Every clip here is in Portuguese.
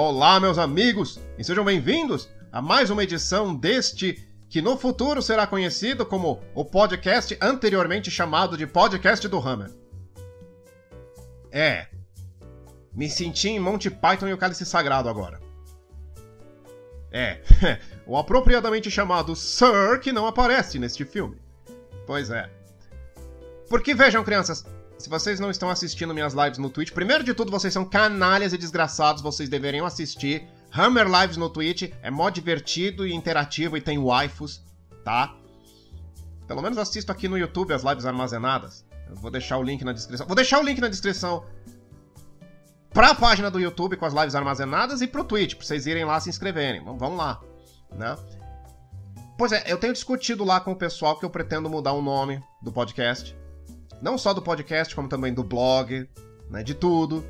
Olá, meus amigos, e sejam bem-vindos a mais uma edição deste que no futuro será conhecido como o podcast anteriormente chamado de Podcast do Hammer. É. Me senti em Monty Python e o Cálice Sagrado agora. É. o apropriadamente chamado Sir que não aparece neste filme. Pois é. Porque vejam, crianças, se vocês não estão assistindo minhas lives no Twitch, primeiro de tudo, vocês são canalhas e desgraçados, vocês deveriam assistir. Hammer Lives no Twitch é mó divertido e interativo e tem waifus, tá? Pelo menos assisto aqui no YouTube as lives armazenadas. Eu vou deixar o link na descrição. Vou deixar o link na descrição pra página do YouTube com as lives armazenadas e pro Twitch, pra vocês irem lá se inscreverem. Vamos lá, né? Pois é, eu tenho discutido lá com o pessoal que eu pretendo mudar o nome do podcast. Não só do podcast, como também do blog, né, de tudo.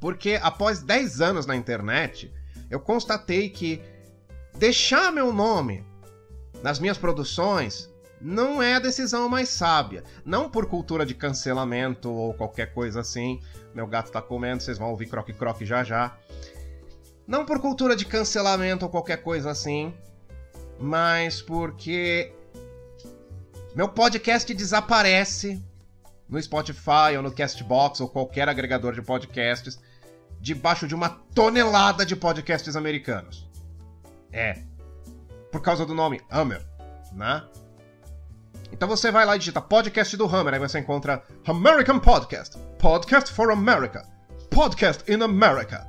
Porque após 10 anos na internet, eu constatei que deixar meu nome nas minhas produções não é a decisão mais sábia. Não por cultura de cancelamento ou qualquer coisa assim. Meu gato tá comendo, vocês vão ouvir croque-croque já já. Não por cultura de cancelamento ou qualquer coisa assim, mas porque meu podcast desaparece no Spotify ou no Castbox ou qualquer agregador de podcasts debaixo de uma tonelada de podcasts americanos. É. Por causa do nome Hammer, né? Então você vai lá e digita podcast do Hammer, aí você encontra American Podcast, Podcast for America, Podcast in America,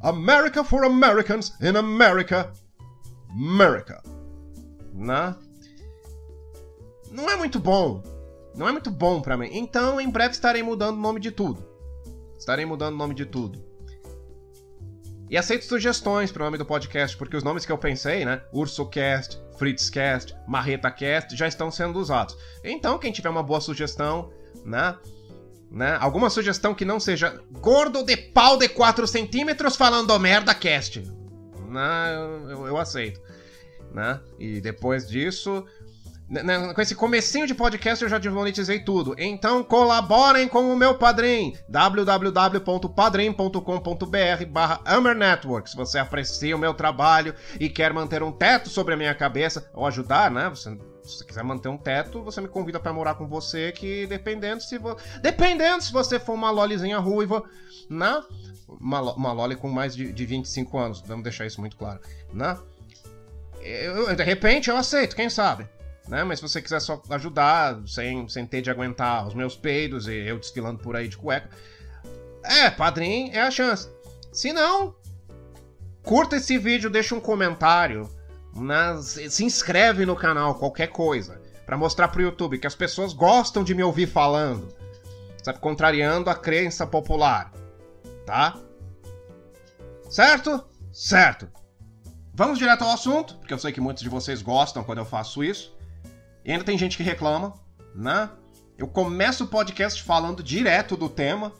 America for Americans in America, America. Né? Não é muito bom. Não é muito bom para mim. Então, em breve estarei mudando o nome de tudo. Estarei mudando o nome de tudo. E aceito sugestões para o nome do podcast, porque os nomes que eu pensei, né? UrsoCast, FritzCast, MarretaCast, já estão sendo usados. Então, quem tiver uma boa sugestão, né? né? Alguma sugestão que não seja gordo de pau de 4 centímetros falando merda cast. Né? Eu, eu aceito. Né? E depois disso, com esse comecinho de podcast eu já desmonetizei tudo. Então colaborem com o meu padrim. www.padrim.com.br barra Network. Se você aprecia o meu trabalho e quer manter um teto sobre a minha cabeça, ou ajudar, né? Você, se você quiser manter um teto, você me convida para morar com você, que dependendo se vo... dependendo se você for uma lolizinha ruiva, né? Uma, uma loli com mais de, de 25 anos, vamos deixar isso muito claro, né? Eu, de repente eu aceito, quem sabe? Né? Mas se você quiser só ajudar, sem, sem ter de aguentar os meus peidos e eu desfilando por aí de cueca, é, padrinho é a chance. Se não, curta esse vídeo, deixa um comentário, né? se inscreve no canal, qualquer coisa, para mostrar pro YouTube que as pessoas gostam de me ouvir falando, sabe? Contrariando a crença popular, tá? Certo? Certo. Vamos direto ao assunto, porque eu sei que muitos de vocês gostam quando eu faço isso. E ainda tem gente que reclama, né? Eu começo o podcast falando direto do tema.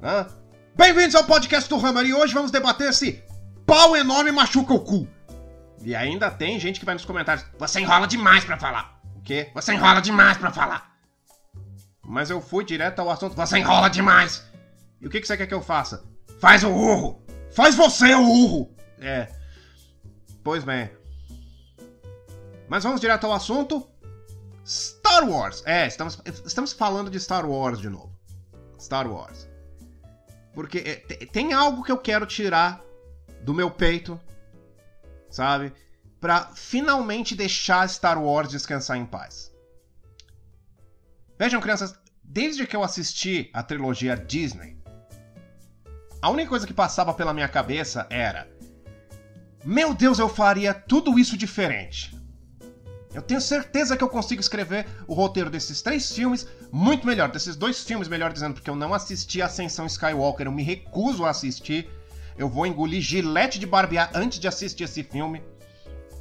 Né? Bem-vindos ao podcast do Hammer e hoje vamos debater se pau enorme machuca o cu. E ainda tem gente que vai nos comentários: Você enrola demais para falar. O quê? Você enrola demais para falar. Mas eu fui direto ao assunto: Você enrola demais. E o que, que você quer que eu faça? Faz o urro! Faz você o urro! É. Pois bem. Mas vamos direto ao assunto. Star Wars. É, estamos, estamos falando de Star Wars de novo. Star Wars. Porque é, tem algo que eu quero tirar do meu peito, sabe? Pra finalmente deixar Star Wars descansar em paz. Vejam, crianças, desde que eu assisti a trilogia Disney, a única coisa que passava pela minha cabeça era: Meu Deus, eu faria tudo isso diferente. Eu tenho certeza que eu consigo escrever o roteiro desses três filmes muito melhor, desses dois filmes, melhor dizendo, porque eu não assisti Ascensão Skywalker, eu me recuso a assistir. Eu vou engolir gilete de barbear antes de assistir esse filme,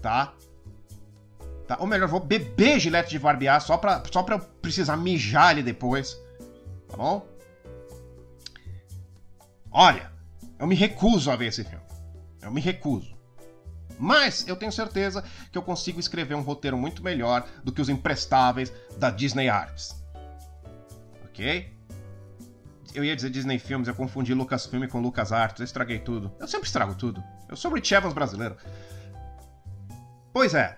tá? tá? Ou melhor, vou beber gilete de barbear só pra, só pra eu precisar mijar ele depois, tá bom? Olha, eu me recuso a ver esse filme. Eu me recuso. Mas eu tenho certeza que eu consigo escrever um roteiro muito melhor do que os imprestáveis da Disney Arts. Ok? eu ia dizer Disney Filmes, eu confundi Lucasfilm com Lucas Arts, eu estraguei tudo. Eu sempre estrago tudo. Eu sou o Rich Evans brasileiro. Pois é.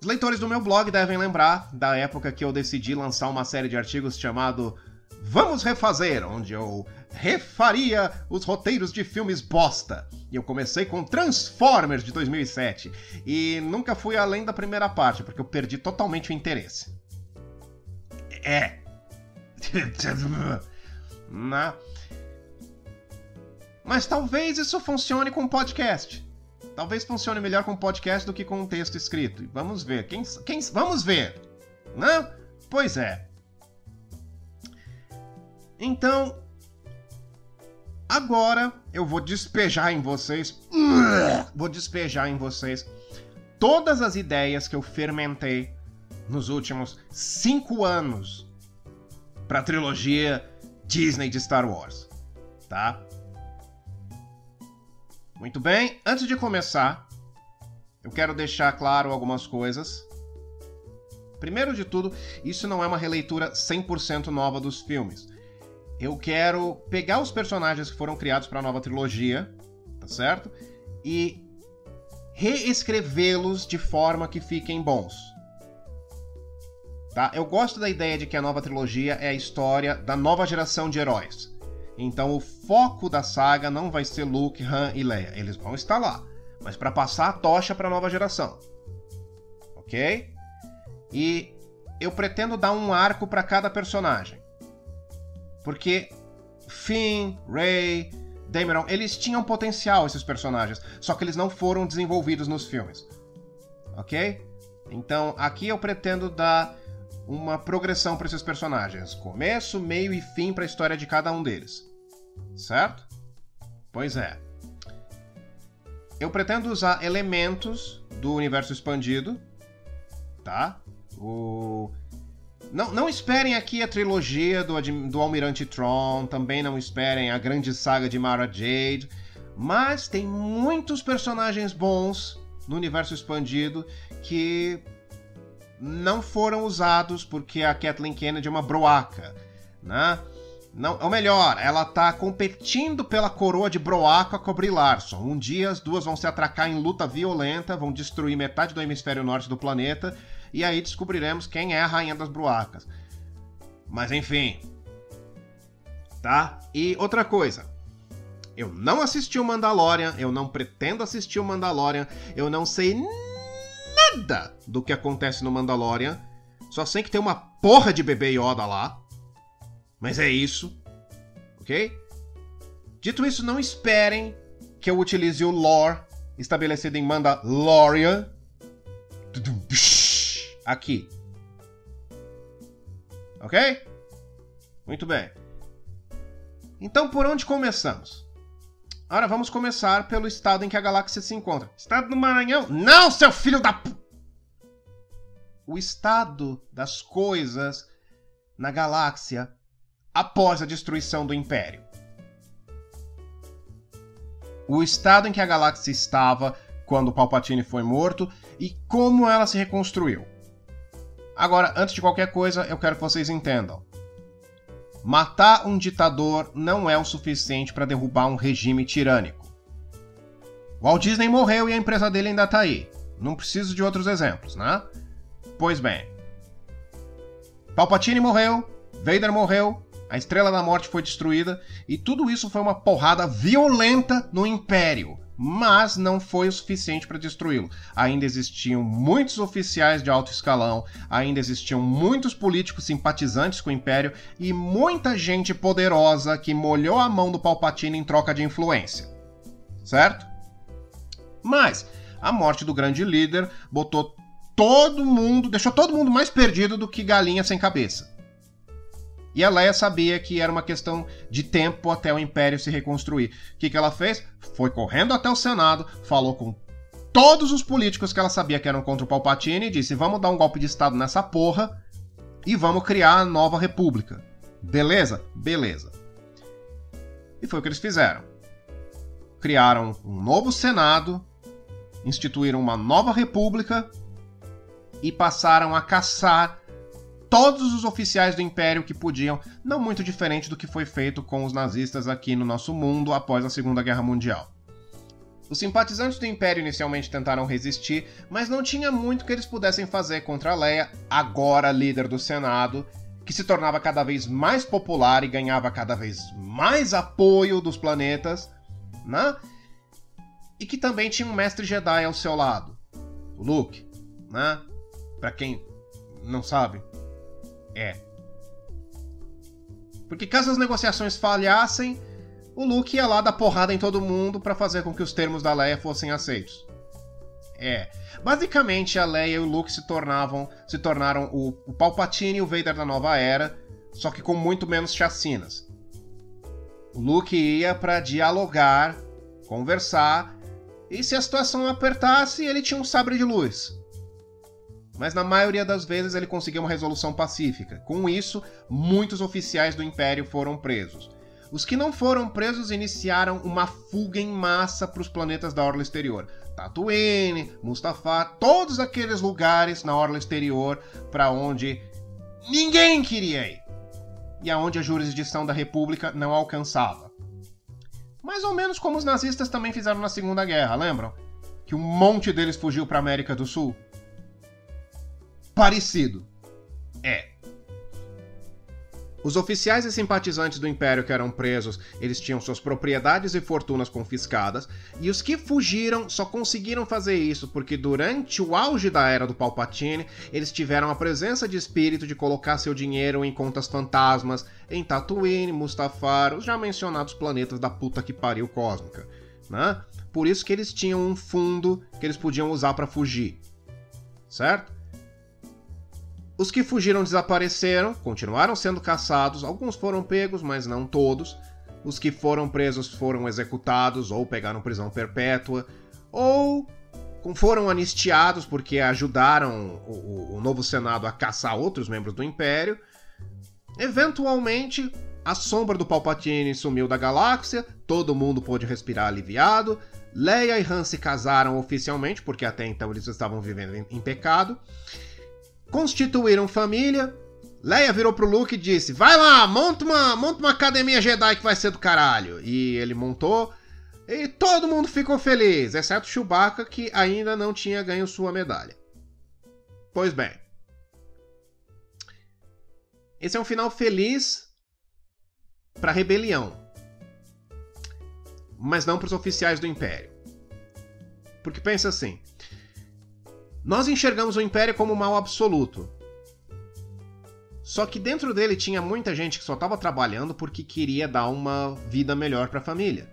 Os leitores do meu blog devem lembrar da época que eu decidi lançar uma série de artigos chamado Vamos Refazer, onde eu refaria os roteiros de filmes bosta. E eu comecei com Transformers de 2007 e nunca fui além da primeira parte, porque eu perdi totalmente o interesse. É. Na... Mas talvez isso funcione com podcast. Talvez funcione melhor com podcast do que com um texto escrito. Vamos ver. Quem, quem, vamos ver. Não? Pois é. Então, agora eu vou despejar em vocês. Vou despejar em vocês todas as ideias que eu fermentei nos últimos cinco anos para a trilogia Disney de Star Wars, tá? Muito bem, antes de começar, eu quero deixar claro algumas coisas. Primeiro de tudo, isso não é uma releitura 100% nova dos filmes. Eu quero pegar os personagens que foram criados para a nova trilogia, tá certo? E reescrevê-los de forma que fiquem bons. Tá? Eu gosto da ideia de que a nova trilogia é a história da nova geração de heróis. Então o foco da saga não vai ser Luke, Han e Leia. Eles vão estar lá, mas para passar a tocha para a nova geração. OK? E eu pretendo dar um arco para cada personagem. Porque Finn, Rey, Dameron, eles tinham potencial esses personagens, só que eles não foram desenvolvidos nos filmes. OK? Então, aqui eu pretendo dar uma progressão para esses personagens, começo, meio e fim para a história de cada um deles. Certo? Pois é. Eu pretendo usar elementos do universo expandido, tá? O... Não, não esperem aqui a trilogia do, do Almirante Tron, também não esperem a grande saga de Mara Jade, mas tem muitos personagens bons no universo expandido que não foram usados porque a Kathleen Kennedy é uma broaca, né? Não, ou melhor, ela tá competindo pela coroa de Broaca com a Brie Larson. Um dia as duas vão se atracar em luta violenta, vão destruir metade do hemisfério norte do planeta, e aí descobriremos quem é a rainha das Broacas. Mas enfim. Tá? E outra coisa. Eu não assisti o Mandalorian, eu não pretendo assistir o Mandalorian, eu não sei nada do que acontece no Mandalorian. Só sei que tem uma porra de bebê Yoda lá. Mas é isso, ok? Dito isso, não esperem que eu utilize o lore estabelecido em Mandalorian aqui. Ok? Muito bem. Então, por onde começamos? Ora, vamos começar pelo estado em que a galáxia se encontra. Estado do Maranhão? Não, seu filho da. O estado das coisas na galáxia após a destruição do Império. O estado em que a galáxia estava quando Palpatine foi morto e como ela se reconstruiu. Agora, antes de qualquer coisa, eu quero que vocês entendam. Matar um ditador não é o suficiente para derrubar um regime tirânico. Walt Disney morreu e a empresa dele ainda está aí. Não preciso de outros exemplos, né? Pois bem. Palpatine morreu, Vader morreu, a Estrela da Morte foi destruída e tudo isso foi uma porrada violenta no Império, mas não foi o suficiente para destruí-lo. Ainda existiam muitos oficiais de alto escalão, ainda existiam muitos políticos simpatizantes com o Império e muita gente poderosa que molhou a mão do Palpatine em troca de influência. Certo? Mas a morte do grande líder botou todo mundo, deixou todo mundo mais perdido do que galinha sem cabeça. E a Leia sabia que era uma questão de tempo até o Império se reconstruir. O que, que ela fez? Foi correndo até o Senado, falou com todos os políticos que ela sabia que eram contra o Palpatine e disse: vamos dar um golpe de Estado nessa porra e vamos criar a nova república. Beleza? Beleza. E foi o que eles fizeram. Criaram um novo Senado, instituíram uma nova república e passaram a caçar todos os oficiais do Império que podiam, não muito diferente do que foi feito com os nazistas aqui no nosso mundo após a Segunda Guerra Mundial. Os simpatizantes do Império inicialmente tentaram resistir, mas não tinha muito que eles pudessem fazer contra Leia, agora líder do Senado, que se tornava cada vez mais popular e ganhava cada vez mais apoio dos planetas, né? E que também tinha um mestre Jedi ao seu lado, o Luke, né? Para quem não sabe, é. Porque caso as negociações falhassem, o Luke ia lá dar porrada em todo mundo para fazer com que os termos da Leia fossem aceitos. É. Basicamente, a Leia e o Luke se tornavam, se tornaram o, o Palpatine e o Vader da nova era, só que com muito menos chacinas. O Luke ia para dialogar, conversar, e se a situação apertasse, ele tinha um sabre de luz mas na maioria das vezes ele conseguiu uma resolução pacífica. Com isso, muitos oficiais do Império foram presos. Os que não foram presos iniciaram uma fuga em massa para os planetas da orla exterior. Tatooine, Mustafar, todos aqueles lugares na orla exterior para onde ninguém queria ir. E aonde a jurisdição da República não alcançava. Mais ou menos como os nazistas também fizeram na Segunda Guerra, lembram? Que um monte deles fugiu para a América do Sul parecido. É. Os oficiais e simpatizantes do Império que eram presos, eles tinham suas propriedades e fortunas confiscadas, e os que fugiram só conseguiram fazer isso porque durante o auge da era do Palpatine, eles tiveram a presença de espírito de colocar seu dinheiro em contas fantasmas em Tatooine, Mustafar, os já mencionados planetas da puta que pariu cósmica, né? Por isso que eles tinham um fundo que eles podiam usar para fugir. Certo? Os que fugiram desapareceram, continuaram sendo caçados, alguns foram pegos, mas não todos. Os que foram presos foram executados ou pegaram prisão perpétua, ou foram anistiados porque ajudaram o, o novo Senado a caçar outros membros do Império. Eventualmente, a sombra do Palpatine sumiu da galáxia, todo mundo pôde respirar aliviado. Leia e Han se casaram oficialmente, porque até então eles estavam vivendo em, em pecado constituíram família. Leia virou pro Luke e disse: Vai lá, monta uma, monta uma academia Jedi que vai ser do caralho. E ele montou. E todo mundo ficou feliz, exceto Chewbacca, que ainda não tinha ganho sua medalha. Pois bem. Esse é um final feliz para a rebelião, mas não para os oficiais do Império. Porque pensa assim: nós enxergamos o Império como mal absoluto. Só que dentro dele tinha muita gente que só estava trabalhando porque queria dar uma vida melhor para a família.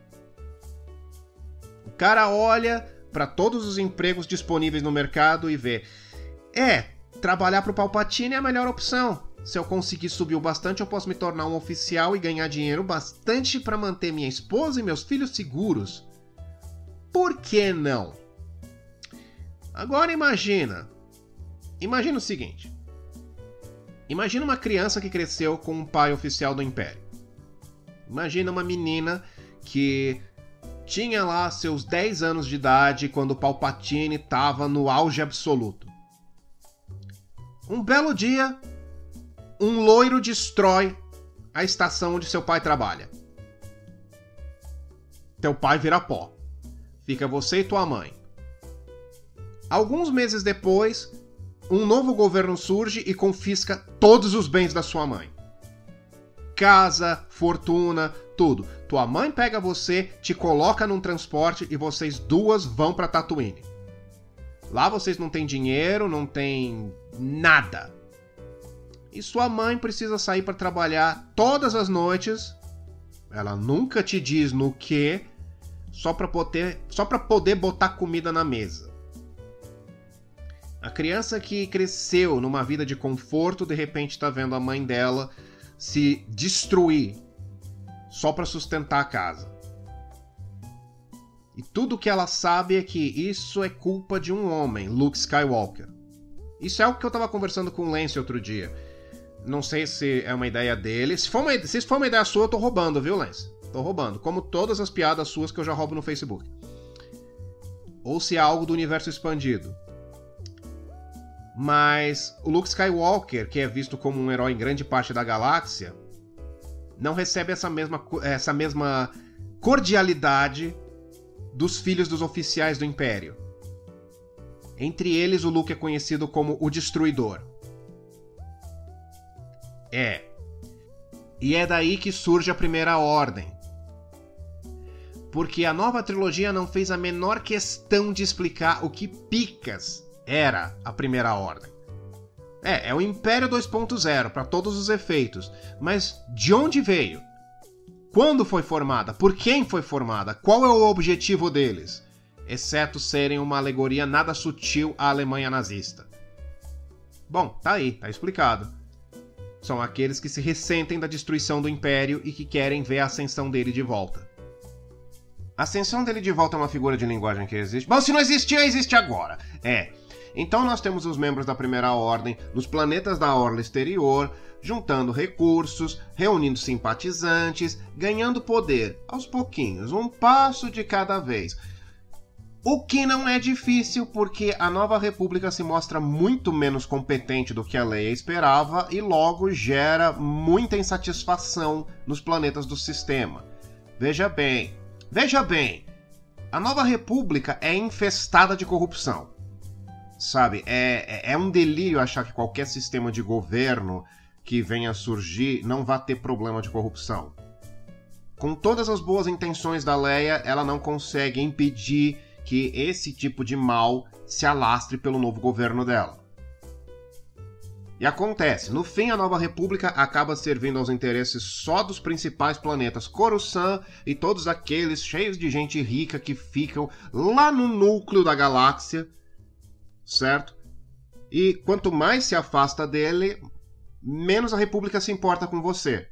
O cara olha para todos os empregos disponíveis no mercado e vê: é, trabalhar para o Palpatine é a melhor opção. Se eu conseguir subir o bastante, eu posso me tornar um oficial e ganhar dinheiro bastante para manter minha esposa e meus filhos seguros. Por que não? Agora imagina. Imagina o seguinte. Imagina uma criança que cresceu com um pai oficial do Império. Imagina uma menina que tinha lá seus 10 anos de idade quando Palpatine estava no auge absoluto. Um belo dia, um loiro destrói a estação onde seu pai trabalha. Teu pai vira pó. Fica você e tua mãe. Alguns meses depois, um novo governo surge e confisca todos os bens da sua mãe. Casa, fortuna, tudo. Tua mãe pega você, te coloca num transporte e vocês duas vão para Tatooine. Lá vocês não têm dinheiro, não têm nada. E sua mãe precisa sair para trabalhar todas as noites. Ela nunca te diz no que, só para poder, só para poder botar comida na mesa. A criança que cresceu numa vida de conforto, de repente está vendo a mãe dela se destruir só para sustentar a casa. E tudo que ela sabe é que isso é culpa de um homem, Luke Skywalker. Isso é algo que eu estava conversando com o Lance outro dia. Não sei se é uma ideia dele. Se for uma, se for uma ideia sua, eu tô roubando, viu, Lance? Tô roubando. Como todas as piadas suas que eu já roubo no Facebook. Ou se é algo do universo expandido. Mas o Luke Skywalker, que é visto como um herói em grande parte da galáxia, não recebe essa mesma, essa mesma cordialidade dos filhos dos oficiais do Império. Entre eles, o Luke é conhecido como o Destruidor. É. E é daí que surge a Primeira Ordem. Porque a nova trilogia não fez a menor questão de explicar o que picas era a Primeira Ordem. É, é o Império 2.0 para todos os efeitos, mas de onde veio? Quando foi formada? Por quem foi formada? Qual é o objetivo deles? Exceto serem uma alegoria nada sutil à Alemanha nazista. Bom, tá aí, tá explicado. São aqueles que se ressentem da destruição do Império e que querem ver a ascensão dele de volta. A ascensão dele de volta é uma figura de linguagem que existe. Bom, se não existia, existe agora. É. Então nós temos os membros da Primeira Ordem nos planetas da Orla Exterior, juntando recursos, reunindo simpatizantes, ganhando poder, aos pouquinhos, um passo de cada vez. O que não é difícil, porque a nova república se mostra muito menos competente do que a Leia esperava e logo gera muita insatisfação nos planetas do sistema. Veja bem, veja bem, a nova república é infestada de corrupção. Sabe, é, é, é um delírio achar que qualquer sistema de governo que venha a surgir não vai ter problema de corrupção. Com todas as boas intenções da Leia, ela não consegue impedir que esse tipo de mal se alastre pelo novo governo dela. E acontece, no fim a Nova República acaba servindo aos interesses só dos principais planetas Coruscant e todos aqueles cheios de gente rica que ficam lá no núcleo da galáxia, certo? E quanto mais se afasta dele, menos a República se importa com você.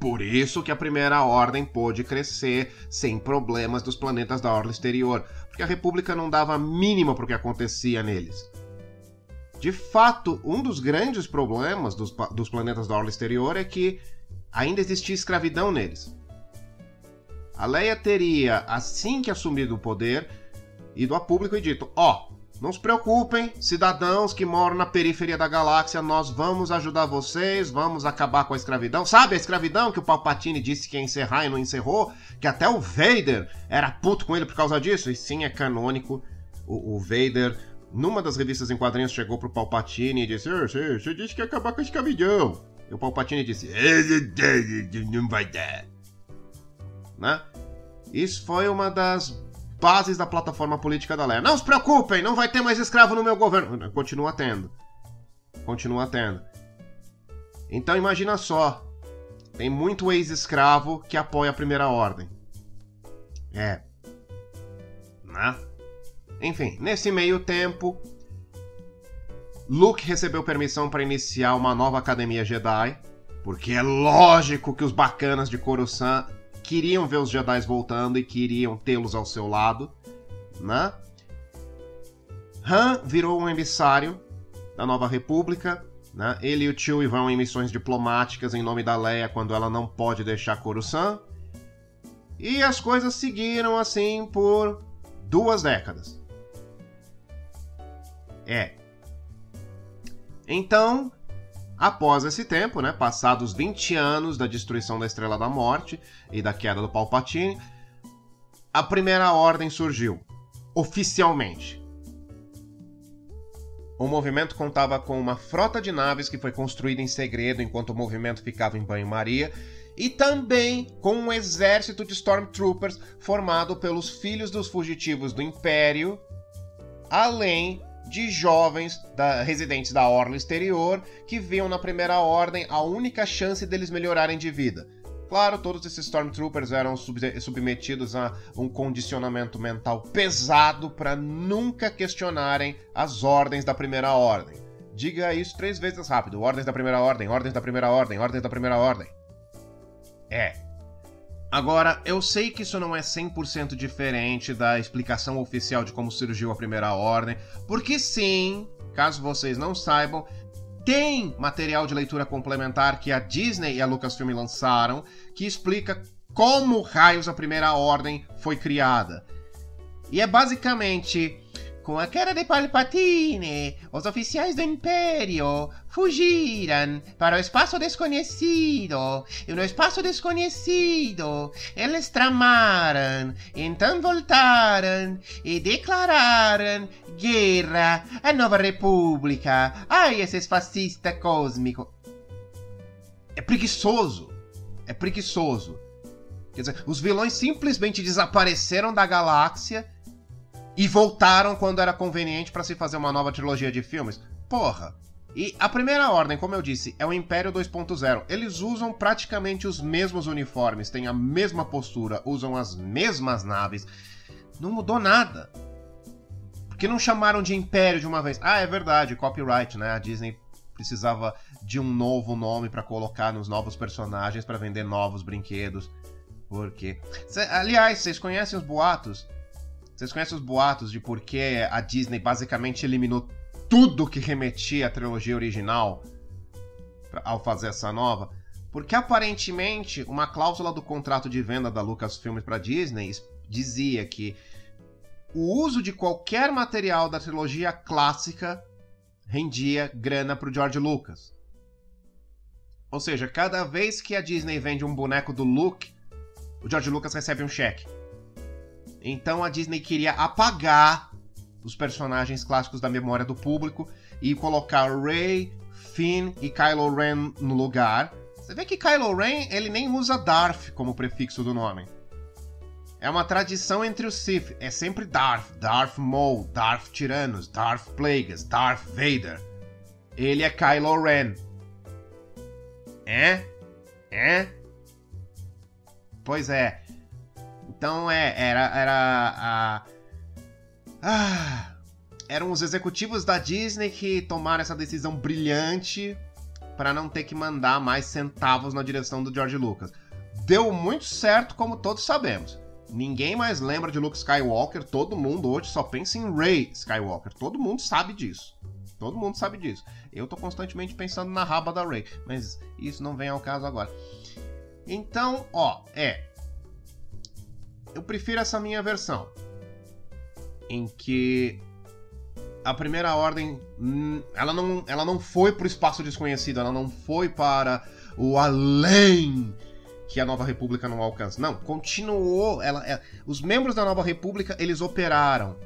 Por isso que a Primeira Ordem pôde crescer sem problemas dos planetas da Orla Exterior, porque a República não dava a mínima para o que acontecia neles. De fato, um dos grandes problemas dos, dos planetas da Orla Exterior é que ainda existia escravidão neles. A Leia teria, assim que assumido o poder, ido a público e dito: Ó, oh, não se preocupem, cidadãos que moram na periferia da galáxia, nós vamos ajudar vocês, vamos acabar com a escravidão. Sabe a escravidão que o Palpatine disse que ia encerrar e não encerrou? Que até o Vader era puto com ele por causa disso? E sim, é canônico. O, o Vader, numa das revistas em quadrinhos, chegou pro Palpatine e disse: Você, você disse que ia acabar com a escravidão. E o Palpatine disse: Não vai dar. Né? Isso foi uma das bases da plataforma política da Leia. Não se preocupem, não vai ter mais escravo no meu governo. Continua tendo. Continua tendo. Então imagina só. Tem muito ex-escravo que apoia a primeira ordem. É. Né? Enfim, nesse meio tempo, Luke recebeu permissão para iniciar uma nova academia Jedi, porque é lógico que os bacanas de Coruscant queriam ver os Jedi voltando e queriam tê-los ao seu lado, né? Han virou um emissário da Nova República, né? Ele e o Chewie vão em missões diplomáticas em nome da Leia quando ela não pode deixar Coruscant. E as coisas seguiram assim por duas décadas. É. Então, Após esse tempo, né, passados 20 anos da destruição da Estrela da Morte e da queda do Palpatine, a Primeira Ordem surgiu, oficialmente. O movimento contava com uma frota de naves que foi construída em segredo enquanto o movimento ficava em banho-maria, e também com um exército de Stormtroopers formado pelos filhos dos fugitivos do Império, além de jovens da, residentes da Orla Exterior que viam na Primeira Ordem a única chance deles melhorarem de vida. Claro, todos esses Stormtroopers eram sub submetidos a um condicionamento mental pesado para nunca questionarem as ordens da Primeira Ordem. Diga isso três vezes rápido: Ordens da Primeira Ordem, Ordens da Primeira Ordem, Ordens da Primeira Ordem. É, Agora, eu sei que isso não é 100% diferente da explicação oficial de como surgiu a Primeira Ordem, porque sim, caso vocês não saibam, tem material de leitura complementar que a Disney e a Lucasfilm lançaram que explica como raios a Primeira Ordem foi criada. E é basicamente com a cara de Palpatine, os oficiais do Império fugiram para o espaço desconhecido. E no espaço desconhecido, eles tramaram, então voltaram e declararam guerra à Nova República. Ai, esses fascistas cósmicos. É preguiçoso. É preguiçoso. Quer dizer, os vilões simplesmente desapareceram da galáxia e voltaram quando era conveniente para se fazer uma nova trilogia de filmes. Porra! E a primeira ordem, como eu disse, é o Império 2.0. Eles usam praticamente os mesmos uniformes, têm a mesma postura, usam as mesmas naves. Não mudou nada. Porque não chamaram de Império de uma vez? Ah, é verdade, copyright, né? A Disney precisava de um novo nome para colocar nos novos personagens para vender novos brinquedos. Por quê? Cê, aliás, vocês conhecem os boatos vocês conhecem os boatos de por que a Disney basicamente eliminou tudo que remetia à trilogia original ao fazer essa nova? Porque aparentemente uma cláusula do contrato de venda da Lucasfilm para Disney dizia que o uso de qualquer material da trilogia clássica rendia grana para o George Lucas. Ou seja, cada vez que a Disney vende um boneco do Luke, o George Lucas recebe um cheque. Então a Disney queria apagar os personagens clássicos da memória do público e colocar Rey, Finn e Kylo Ren no lugar. Você vê que Kylo Ren ele nem usa Darth como prefixo do nome. É uma tradição entre os Sith. É sempre Darth, Darth Maul, Darth Tyrannus, Darth Plagueis, Darth Vader. Ele é Kylo Ren. É? É? Pois é. Então é, era, era a. Ah, eram os executivos da Disney que tomaram essa decisão brilhante para não ter que mandar mais centavos na direção do George Lucas. Deu muito certo, como todos sabemos. Ninguém mais lembra de Luke Skywalker, todo mundo hoje só pensa em Rey Skywalker. Todo mundo sabe disso. Todo mundo sabe disso. Eu tô constantemente pensando na raba da Rey, mas isso não vem ao caso agora. Então, ó, é, eu prefiro essa minha versão. Em que a primeira ordem hum, ela não, ela não foi para o espaço desconhecido, ela não foi para o além que a Nova República não alcança. Não, continuou. Ela, é, os membros da Nova República eles operaram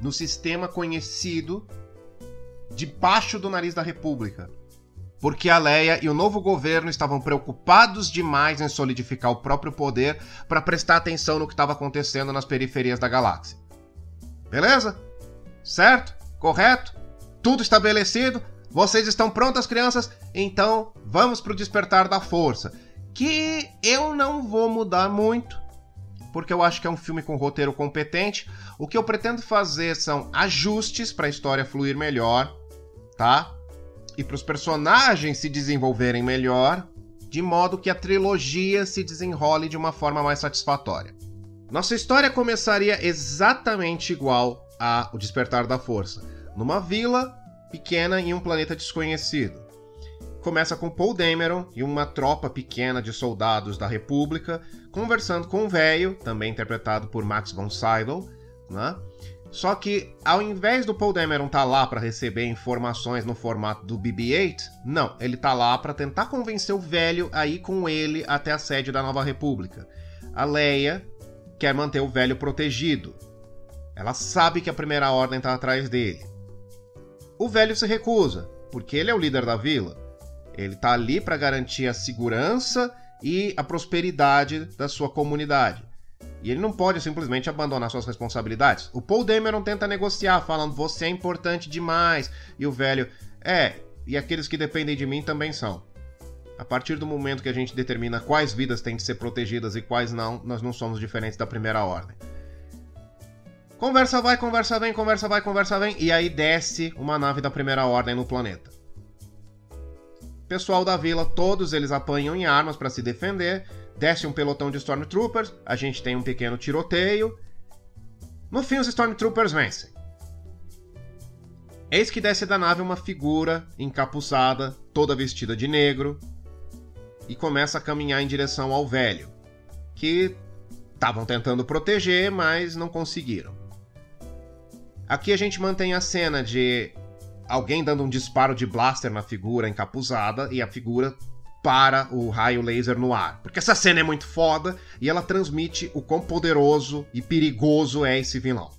no sistema conhecido debaixo do nariz da República porque a Leia e o novo governo estavam preocupados demais em solidificar o próprio poder para prestar atenção no que estava acontecendo nas periferias da galáxia. Beleza? Certo? Correto? Tudo estabelecido? Vocês estão prontas, crianças? Então vamos para o despertar da força. Que eu não vou mudar muito, porque eu acho que é um filme com roteiro competente. O que eu pretendo fazer são ajustes para a história fluir melhor, tá? E para os personagens se desenvolverem melhor, de modo que a trilogia se desenrole de uma forma mais satisfatória. Nossa história começaria exatamente igual a O Despertar da Força, numa vila pequena em um planeta desconhecido. Começa com Paul Dameron e uma tropa pequena de soldados da República conversando com o velho, também interpretado por Max von Sydow, né? Só que, ao invés do Paul Dameron estar tá lá para receber informações no formato do BB-8, não, ele tá lá para tentar convencer o velho a ir com ele até a sede da Nova República. A Leia quer manter o velho protegido. Ela sabe que a Primeira Ordem tá atrás dele. O velho se recusa, porque ele é o líder da vila. Ele tá ali para garantir a segurança e a prosperidade da sua comunidade. E ele não pode simplesmente abandonar suas responsabilidades. O Paul Dameron tenta negociar, falando: você é importante demais. E o velho: é, e aqueles que dependem de mim também são. A partir do momento que a gente determina quais vidas têm de ser protegidas e quais não, nós não somos diferentes da primeira ordem. Conversa vai, conversa vem, conversa vai, conversa vem, e aí desce uma nave da primeira ordem no planeta. Pessoal da vila, todos eles apanham em armas para se defender, desce um pelotão de Stormtroopers, a gente tem um pequeno tiroteio. No fim, os Stormtroopers vencem. Eis que desce da nave uma figura encapuçada, toda vestida de negro, e começa a caminhar em direção ao velho, que estavam tentando proteger, mas não conseguiram. Aqui a gente mantém a cena de alguém dando um disparo de blaster na figura encapuzada e a figura para o raio laser no ar. Porque essa cena é muito foda e ela transmite o quão poderoso e perigoso é esse vilão.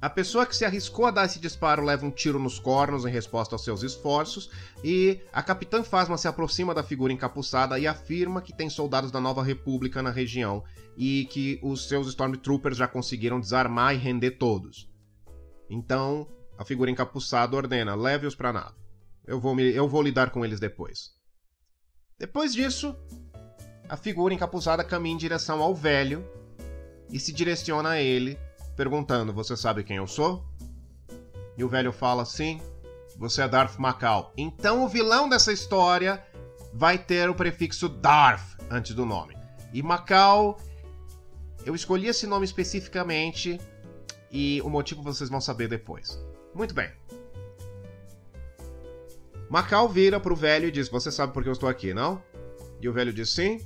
A pessoa que se arriscou a dar esse disparo leva um tiro nos cornos em resposta aos seus esforços, e a Capitã Phasma se aproxima da figura encapuçada e afirma que tem soldados da Nova República na região e que os seus Stormtroopers já conseguiram desarmar e render todos. Então, a figura encapuçada ordena: leve-os para a nave. Eu vou, me, eu vou lidar com eles depois. Depois disso, a figura encapuçada caminha em direção ao velho e se direciona a ele perguntando: Você sabe quem eu sou? E o velho fala: Sim, você é Darth Macau. Então o vilão dessa história vai ter o prefixo Darth antes do nome. E Macau, eu escolhi esse nome especificamente e o motivo vocês vão saber depois. Muito bem. Macau vira pro velho e diz: Você sabe por que eu estou aqui, não? E o velho diz: Sim,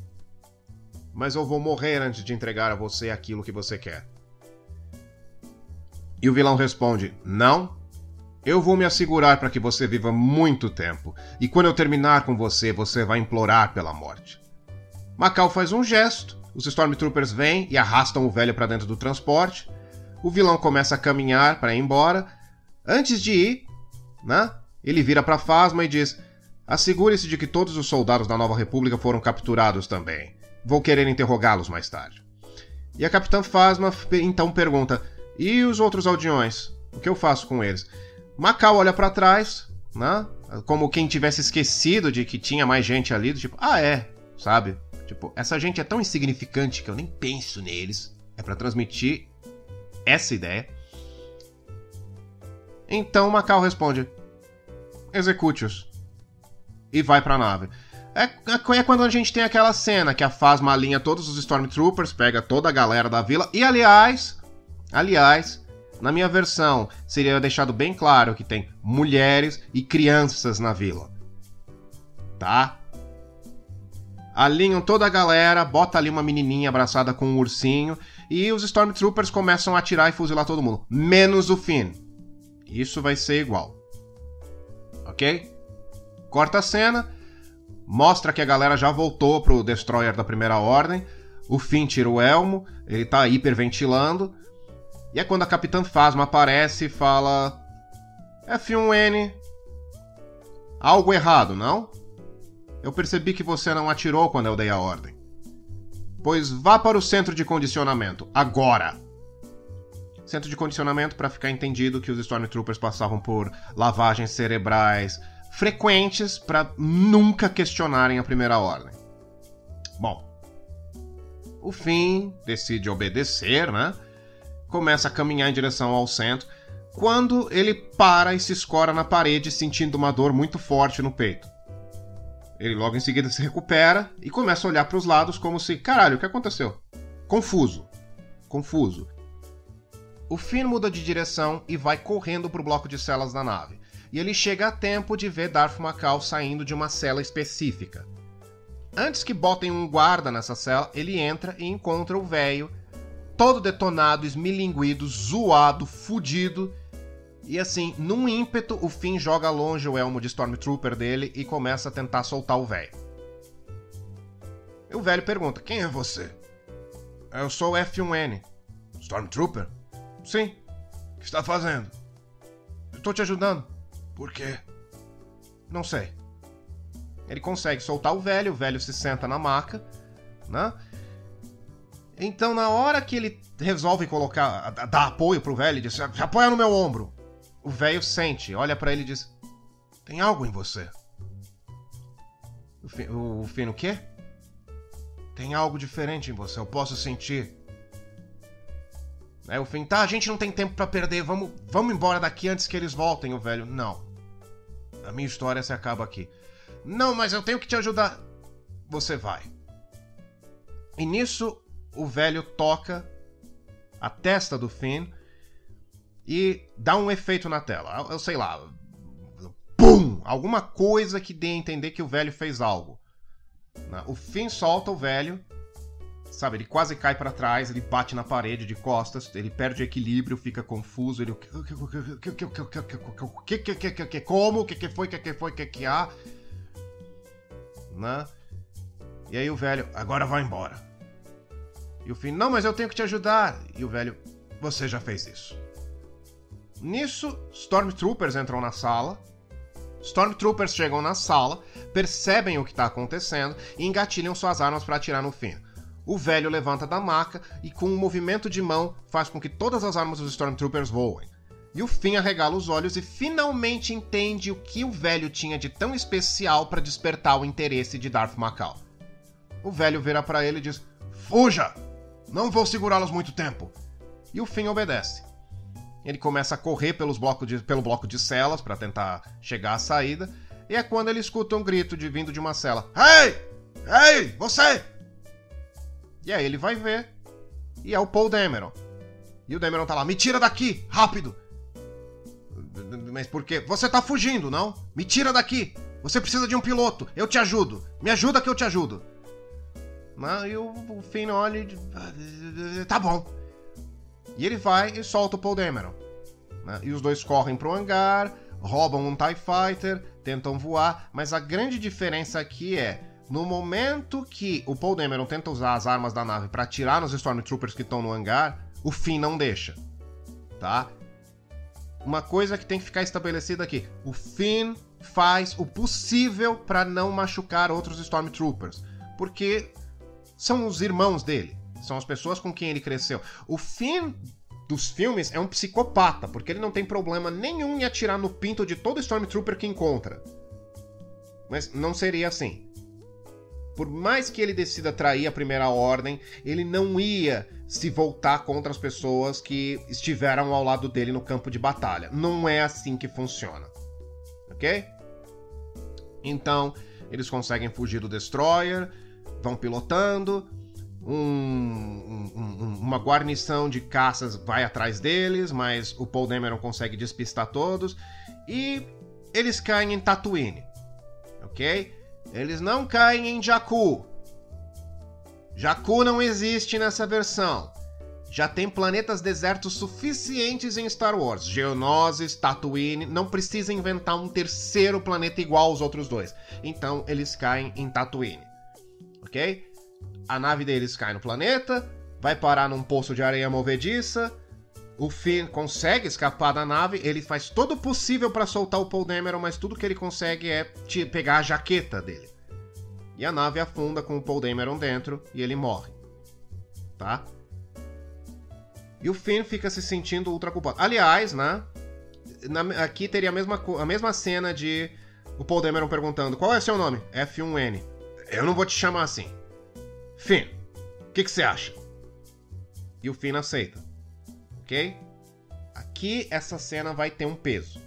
mas eu vou morrer antes de entregar a você aquilo que você quer. E o vilão responde: Não. Eu vou me assegurar para que você viva muito tempo, e quando eu terminar com você, você vai implorar pela morte. Macau faz um gesto, os Stormtroopers vêm e arrastam o velho para dentro do transporte. O vilão começa a caminhar para ir embora. Antes de ir, né, ele vira para Fasma e diz: Assegure-se de que todos os soldados da Nova República foram capturados também. Vou querer interrogá-los mais tarde. E a Capitã Fasma então pergunta: e os outros aldeões? O que eu faço com eles? Macau olha para trás, né? Como quem tivesse esquecido de que tinha mais gente ali, tipo, ah, é, sabe? Tipo, essa gente é tão insignificante que eu nem penso neles. É para transmitir essa ideia. Então Macau responde: execute-os. E vai pra nave. É, é, é, quando a gente tem aquela cena que a Phasma alinha todos os Stormtroopers, pega toda a galera da vila. E aliás, Aliás, na minha versão, seria deixado bem claro que tem mulheres e crianças na vila. Tá? Alinham toda a galera, bota ali uma menininha abraçada com um ursinho e os Stormtroopers começam a atirar e fuzilar todo mundo, menos o Finn. Isso vai ser igual. Ok? Corta a cena, mostra que a galera já voltou pro Destroyer da Primeira Ordem. O Finn tira o elmo, ele tá hiperventilando. E é quando a Capitã Phasma aparece e fala: F1N. Algo errado, não? Eu percebi que você não atirou quando eu dei a ordem. Pois vá para o centro de condicionamento, agora! Centro de condicionamento para ficar entendido que os Stormtroopers passavam por lavagens cerebrais frequentes para nunca questionarem a primeira ordem. Bom, o Finn decide obedecer, né? começa a caminhar em direção ao centro, quando ele para e se escora na parede, sentindo uma dor muito forte no peito. Ele logo em seguida se recupera e começa a olhar para os lados como se, caralho, o que aconteceu? Confuso. Confuso. O Finn muda de direção e vai correndo para o bloco de celas da nave. E ele chega a tempo de ver Darth Macau saindo de uma cela específica. Antes que botem um guarda nessa cela, ele entra e encontra o velho todo detonado, esmilinguido, zoado, fudido. E assim, num ímpeto, o Finn joga longe o elmo de Stormtrooper dele e começa a tentar soltar o velho. E o velho pergunta: Quem é você? Eu sou o F1N. Stormtrooper? Sim. O que está fazendo? Estou te ajudando. Por quê? Não sei. Ele consegue soltar o velho, o velho se senta na maca, né? Então, na hora que ele resolve colocar, dar apoio pro velho, ele diz: apoia no meu ombro. O velho sente, olha para ele e diz: Tem algo em você. O, Fino, o quê? Tem algo diferente em você, eu posso sentir. Aí o Finn, tá, a gente não tem tempo para perder, vamos, vamos embora daqui antes que eles voltem, o velho. Não. A minha história se acaba aqui. Não, mas eu tenho que te ajudar. Você vai. E nisso o velho toca a testa do Finn e dá um efeito na tela. Eu sei lá. Pum! Alguma coisa que dê a entender que o velho fez algo. Né? O Finn solta o velho, sabe, ele quase cai para trás, ele bate na parede de costas, ele perde o equilíbrio, fica confuso, ele que que que que que como, que que foi, que que foi, que que há, né? E aí o velho, agora vai embora. E o Finn, não, mas eu tenho que te ajudar. E o velho, você já fez isso. Nisso, Stormtroopers entram na sala. Stormtroopers chegam na sala, percebem o que está acontecendo e engatilham suas armas para atirar no Finn. O velho levanta da maca e, com um movimento de mão, faz com que todas as armas dos Stormtroopers voem. E o Finn arregala os olhos e finalmente entende o que o velho tinha de tão especial para despertar o interesse de Darth Macau. O velho vira para ele e diz: Fuja! Não vou segurá-los muito tempo. E o Finn obedece. Ele começa a correr pelos blocos de, pelo bloco de celas para tentar chegar à saída. E é quando ele escuta um grito de vindo de uma cela: Ei! Ei! Você! E aí ele vai ver. E é o Paul Dameron. E o Dameron tá lá: Me tira daqui! Rápido! Mas por quê? Você tá fugindo, não? Me tira daqui! Você precisa de um piloto! Eu te ajudo! Me ajuda que eu te ajudo! E o, Finn olha e. Tá bom. E ele vai e solta o Paul Dameron. Né? E os dois correm pro hangar, roubam um TIE Fighter, tentam voar, mas a grande diferença aqui é. No momento que o Paul Dameron tenta usar as armas da nave para atirar nos Stormtroopers que estão no hangar, o Finn não deixa. Tá? Uma coisa que tem que ficar estabelecida aqui: o Finn faz o possível para não machucar outros Stormtroopers, porque são os irmãos dele. São as pessoas com quem ele cresceu. O Finn dos filmes é um psicopata, porque ele não tem problema nenhum em atirar no pinto de todo Stormtrooper que encontra. Mas não seria assim. Por mais que ele decida trair a primeira ordem, ele não ia se voltar contra as pessoas que estiveram ao lado dele no campo de batalha. Não é assim que funciona. Ok? Então, eles conseguem fugir do Destroyer, vão pilotando, um, um, uma guarnição de caças vai atrás deles, mas o Paul Dameron consegue despistar todos e eles caem em Tatooine, ok? Eles não caem em Jakku. Jakku não existe nessa versão. Já tem planetas desertos suficientes em Star Wars. Geonosis, Tatooine, não precisa inventar um terceiro planeta igual aos outros dois. Então eles caem em Tatooine. OK? a nave deles cai no planeta, vai parar num poço de areia movediça. O Finn consegue escapar da nave, ele faz todo o possível para soltar o Paul Dameron, mas tudo que ele consegue é pegar a jaqueta dele. E a nave afunda com o Paul Dameron dentro e ele morre. Tá? E o Finn fica se sentindo ultra culpado. Aliás, né? Na, aqui teria a mesma, a mesma cena de o Paul Dameron perguntando: Qual é seu nome? F1N. Eu não vou te chamar assim. Finn, o que, você acha? E o Finn aceita. Ok? Aqui essa cena vai ter um peso.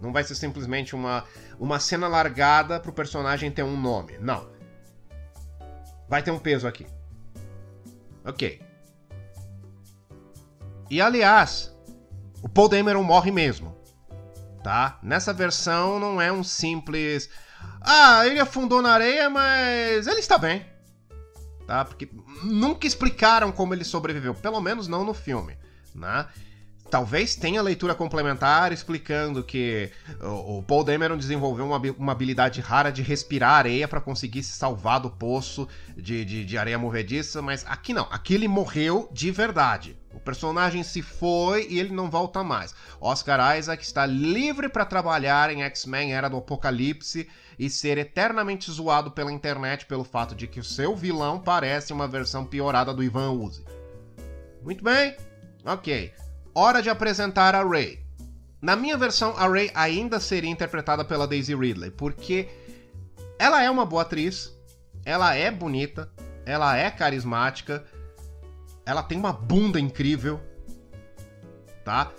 Não vai ser simplesmente uma, uma cena largada pro personagem ter um nome. Não. Vai ter um peso aqui. Ok. E aliás, o Paul Dameron morre mesmo. Tá? Nessa versão não é um simples. Ah, ele afundou na areia, mas ele está bem tá? Porque nunca explicaram como ele sobreviveu, pelo menos não no filme, né? Talvez tenha leitura complementar explicando que o Paul Dameron desenvolveu uma, habilidade rara de respirar areia para conseguir se salvar do poço de, de, de, areia movediça, mas aqui não. Aqui ele morreu de verdade. O personagem se foi e ele não volta mais. Oscar Isaac está livre para trabalhar em X-Men Era do Apocalipse e ser eternamente zoado pela internet pelo fato de que o seu vilão parece uma versão piorada do Ivan Uzi. Muito bem, ok. Hora de apresentar a Ray. Na minha versão, a Ray ainda seria interpretada pela Daisy Ridley, porque ela é uma boa atriz, ela é bonita, ela é carismática, ela tem uma bunda incrível, tá?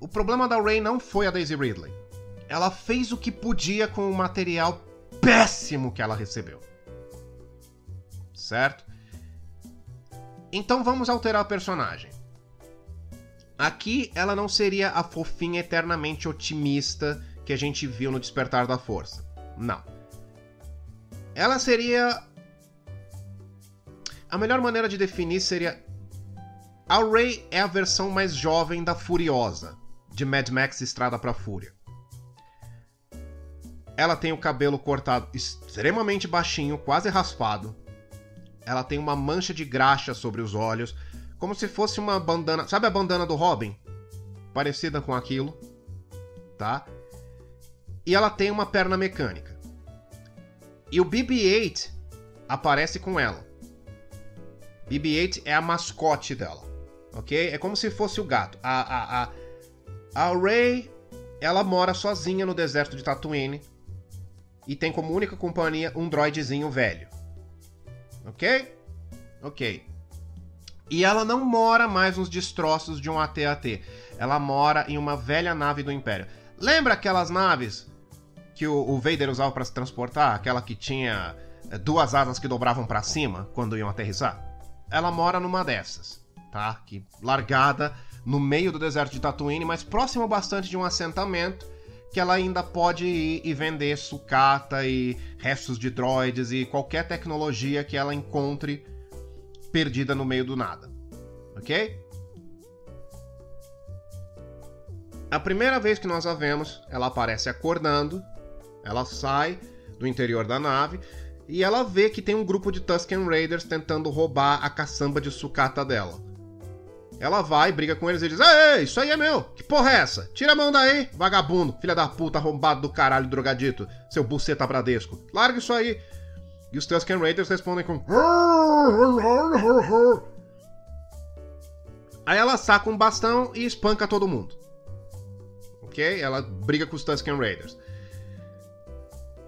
O problema da Ray não foi a Daisy Ridley ela fez o que podia com o material péssimo que ela recebeu. Certo? Então vamos alterar a personagem. Aqui ela não seria a fofinha eternamente otimista que a gente viu no Despertar da Força. Não. Ela seria A melhor maneira de definir seria. A Rey é a versão mais jovem da Furiosa, de Mad Max Estrada pra Fúria. Ela tem o cabelo cortado extremamente baixinho, quase raspado. Ela tem uma mancha de graxa sobre os olhos, como se fosse uma bandana. Sabe a bandana do Robin? Parecida com aquilo, tá? E ela tem uma perna mecânica. E o BB-8 aparece com ela. BB-8 é a mascote dela, ok? É como se fosse o gato. A, a, a, a Ray, ela mora sozinha no deserto de Tatooine e tem como única companhia um droidezinho velho. Ok? Ok. E ela não mora mais nos destroços de um AT-AT. Ela mora em uma velha nave do Império. Lembra aquelas naves que o, o Vader usava para se transportar? Aquela que tinha eh, duas asas que dobravam para cima quando iam aterrissar? Ela mora numa dessas, tá? Que largada no meio do deserto de Tatooine, mas próximo bastante de um assentamento que ela ainda pode ir e vender sucata e restos de droids e qualquer tecnologia que ela encontre perdida no meio do nada. Ok? A primeira vez que nós a vemos, ela aparece acordando, ela sai do interior da nave e ela vê que tem um grupo de Tusken Raiders tentando roubar a caçamba de sucata dela. Ela vai, briga com eles e diz: Ei, isso aí é meu! Que porra é essa? Tira a mão daí, vagabundo, filha da puta, arrombado do caralho, drogadito, seu buceta bradesco. Larga isso aí! E os Tusken Raiders respondem com. Aí ela saca um bastão e espanca todo mundo. Ok? Ela briga com os Tusken Raiders.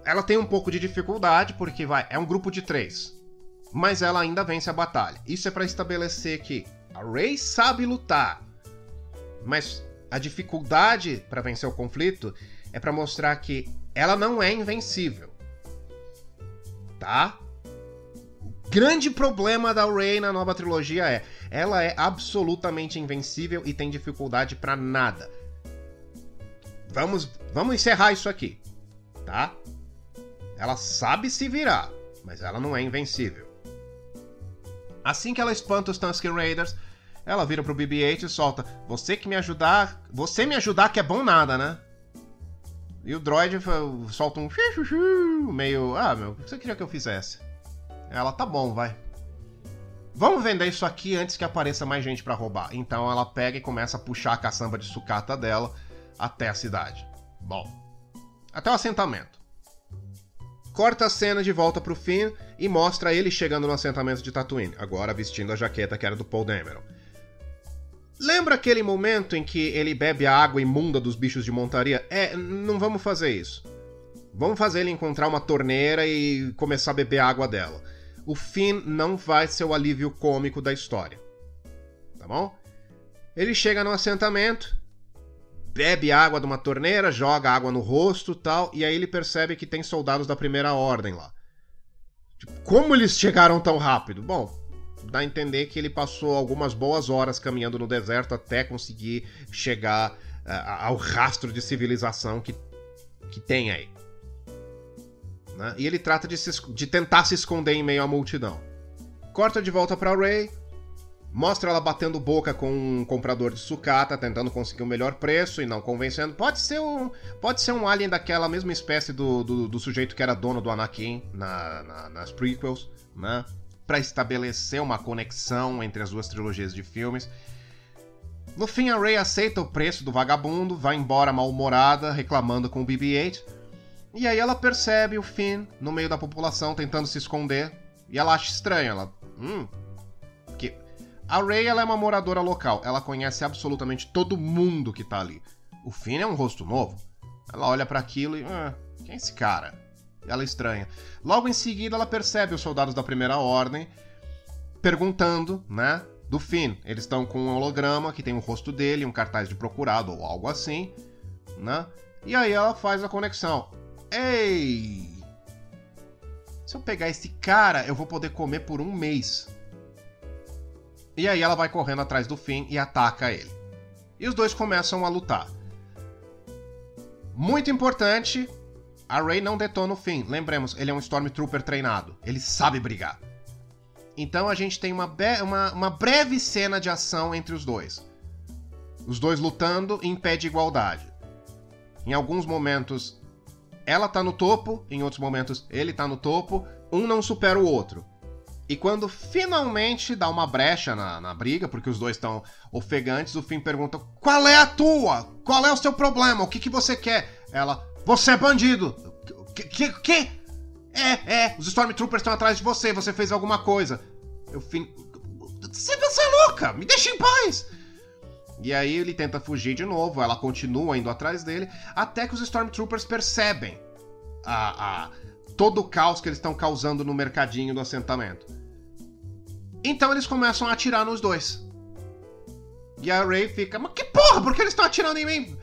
Ela tem um pouco de dificuldade, porque vai, é um grupo de três. Mas ela ainda vence a batalha. Isso é para estabelecer que a Rey sabe lutar, mas a dificuldade para vencer o conflito é para mostrar que ela não é invencível. Tá? O grande problema da Rey na nova trilogia é ela é absolutamente invencível e tem dificuldade para nada. Vamos, vamos encerrar isso aqui, tá? Ela sabe se virar, mas ela não é invencível. Assim que ela espanta os Tusken Raiders, ela vira pro BB-8 e solta: Você que me ajudar. Você me ajudar que é bom nada, né? E o droid solta um meio. Ah, meu, o que você queria que eu fizesse? Ela tá bom, vai. Vamos vender isso aqui antes que apareça mais gente para roubar. Então ela pega e começa a puxar a caçamba de sucata dela até a cidade. Bom, até o assentamento. Corta a cena de volta pro Finn e mostra ele chegando no assentamento de Tatooine, agora vestindo a jaqueta que era do Paul Dameron. Lembra aquele momento em que ele bebe a água imunda dos bichos de montaria? É, não vamos fazer isso. Vamos fazer ele encontrar uma torneira e começar a beber a água dela. O Finn não vai ser o alívio cômico da história. Tá bom? Ele chega no assentamento, bebe água de uma torneira, joga água no rosto tal, e aí ele percebe que tem soldados da primeira ordem lá. Tipo, como eles chegaram tão rápido? Bom, dá a entender que ele passou algumas boas horas caminhando no deserto até conseguir chegar uh, ao rastro de civilização que, que tem aí. Né? E ele trata de, se, de tentar se esconder em meio à multidão. Corta de volta para Ray, mostra ela batendo boca com um comprador de sucata, tentando conseguir um melhor preço e não convencendo. Pode ser um, pode ser um alien daquela mesma espécie do, do, do sujeito que era dono do Anakin na, na, nas prequels, né? Para estabelecer uma conexão entre as duas trilogias de filmes. No fim, a Rey aceita o preço do vagabundo, vai embora mal-humorada, reclamando com o BB-8. E aí ela percebe o Finn no meio da população tentando se esconder. E ela acha estranho, ela... Hum... Que... A Rey ela é uma moradora local, ela conhece absolutamente todo mundo que tá ali. O Finn é um rosto novo. Ela olha para aquilo e... Ah, quem é esse cara? Ela estranha. Logo em seguida, ela percebe os soldados da Primeira Ordem perguntando, né? Do Finn. Eles estão com um holograma que tem o rosto dele, um cartaz de procurado ou algo assim, né? E aí ela faz a conexão. Ei! Se eu pegar esse cara, eu vou poder comer por um mês. E aí ela vai correndo atrás do Finn e ataca ele. E os dois começam a lutar. Muito importante, a Rey não detona o Finn. Lembremos, ele é um Stormtrooper treinado. Ele sabe brigar. Então a gente tem uma, uma, uma breve cena de ação entre os dois. Os dois lutando em pé de igualdade. Em alguns momentos ela tá no topo, em outros momentos ele tá no topo, um não supera o outro. E quando finalmente dá uma brecha na, na briga, porque os dois estão ofegantes, o Finn pergunta: Qual é a tua? Qual é o seu problema? O que, que você quer? Ela: Você é bandido! Que? que, que? É, é, os Stormtroopers estão atrás de você, você fez alguma coisa. O Finn. Você, você é louca! Me deixa em paz! E aí ele tenta fugir de novo, ela continua indo atrás dele, até que os Stormtroopers percebem a, a todo o caos que eles estão causando no mercadinho do assentamento. Então eles começam a atirar nos dois. E a Ray fica, mas que porra, por que eles estão atirando em mim?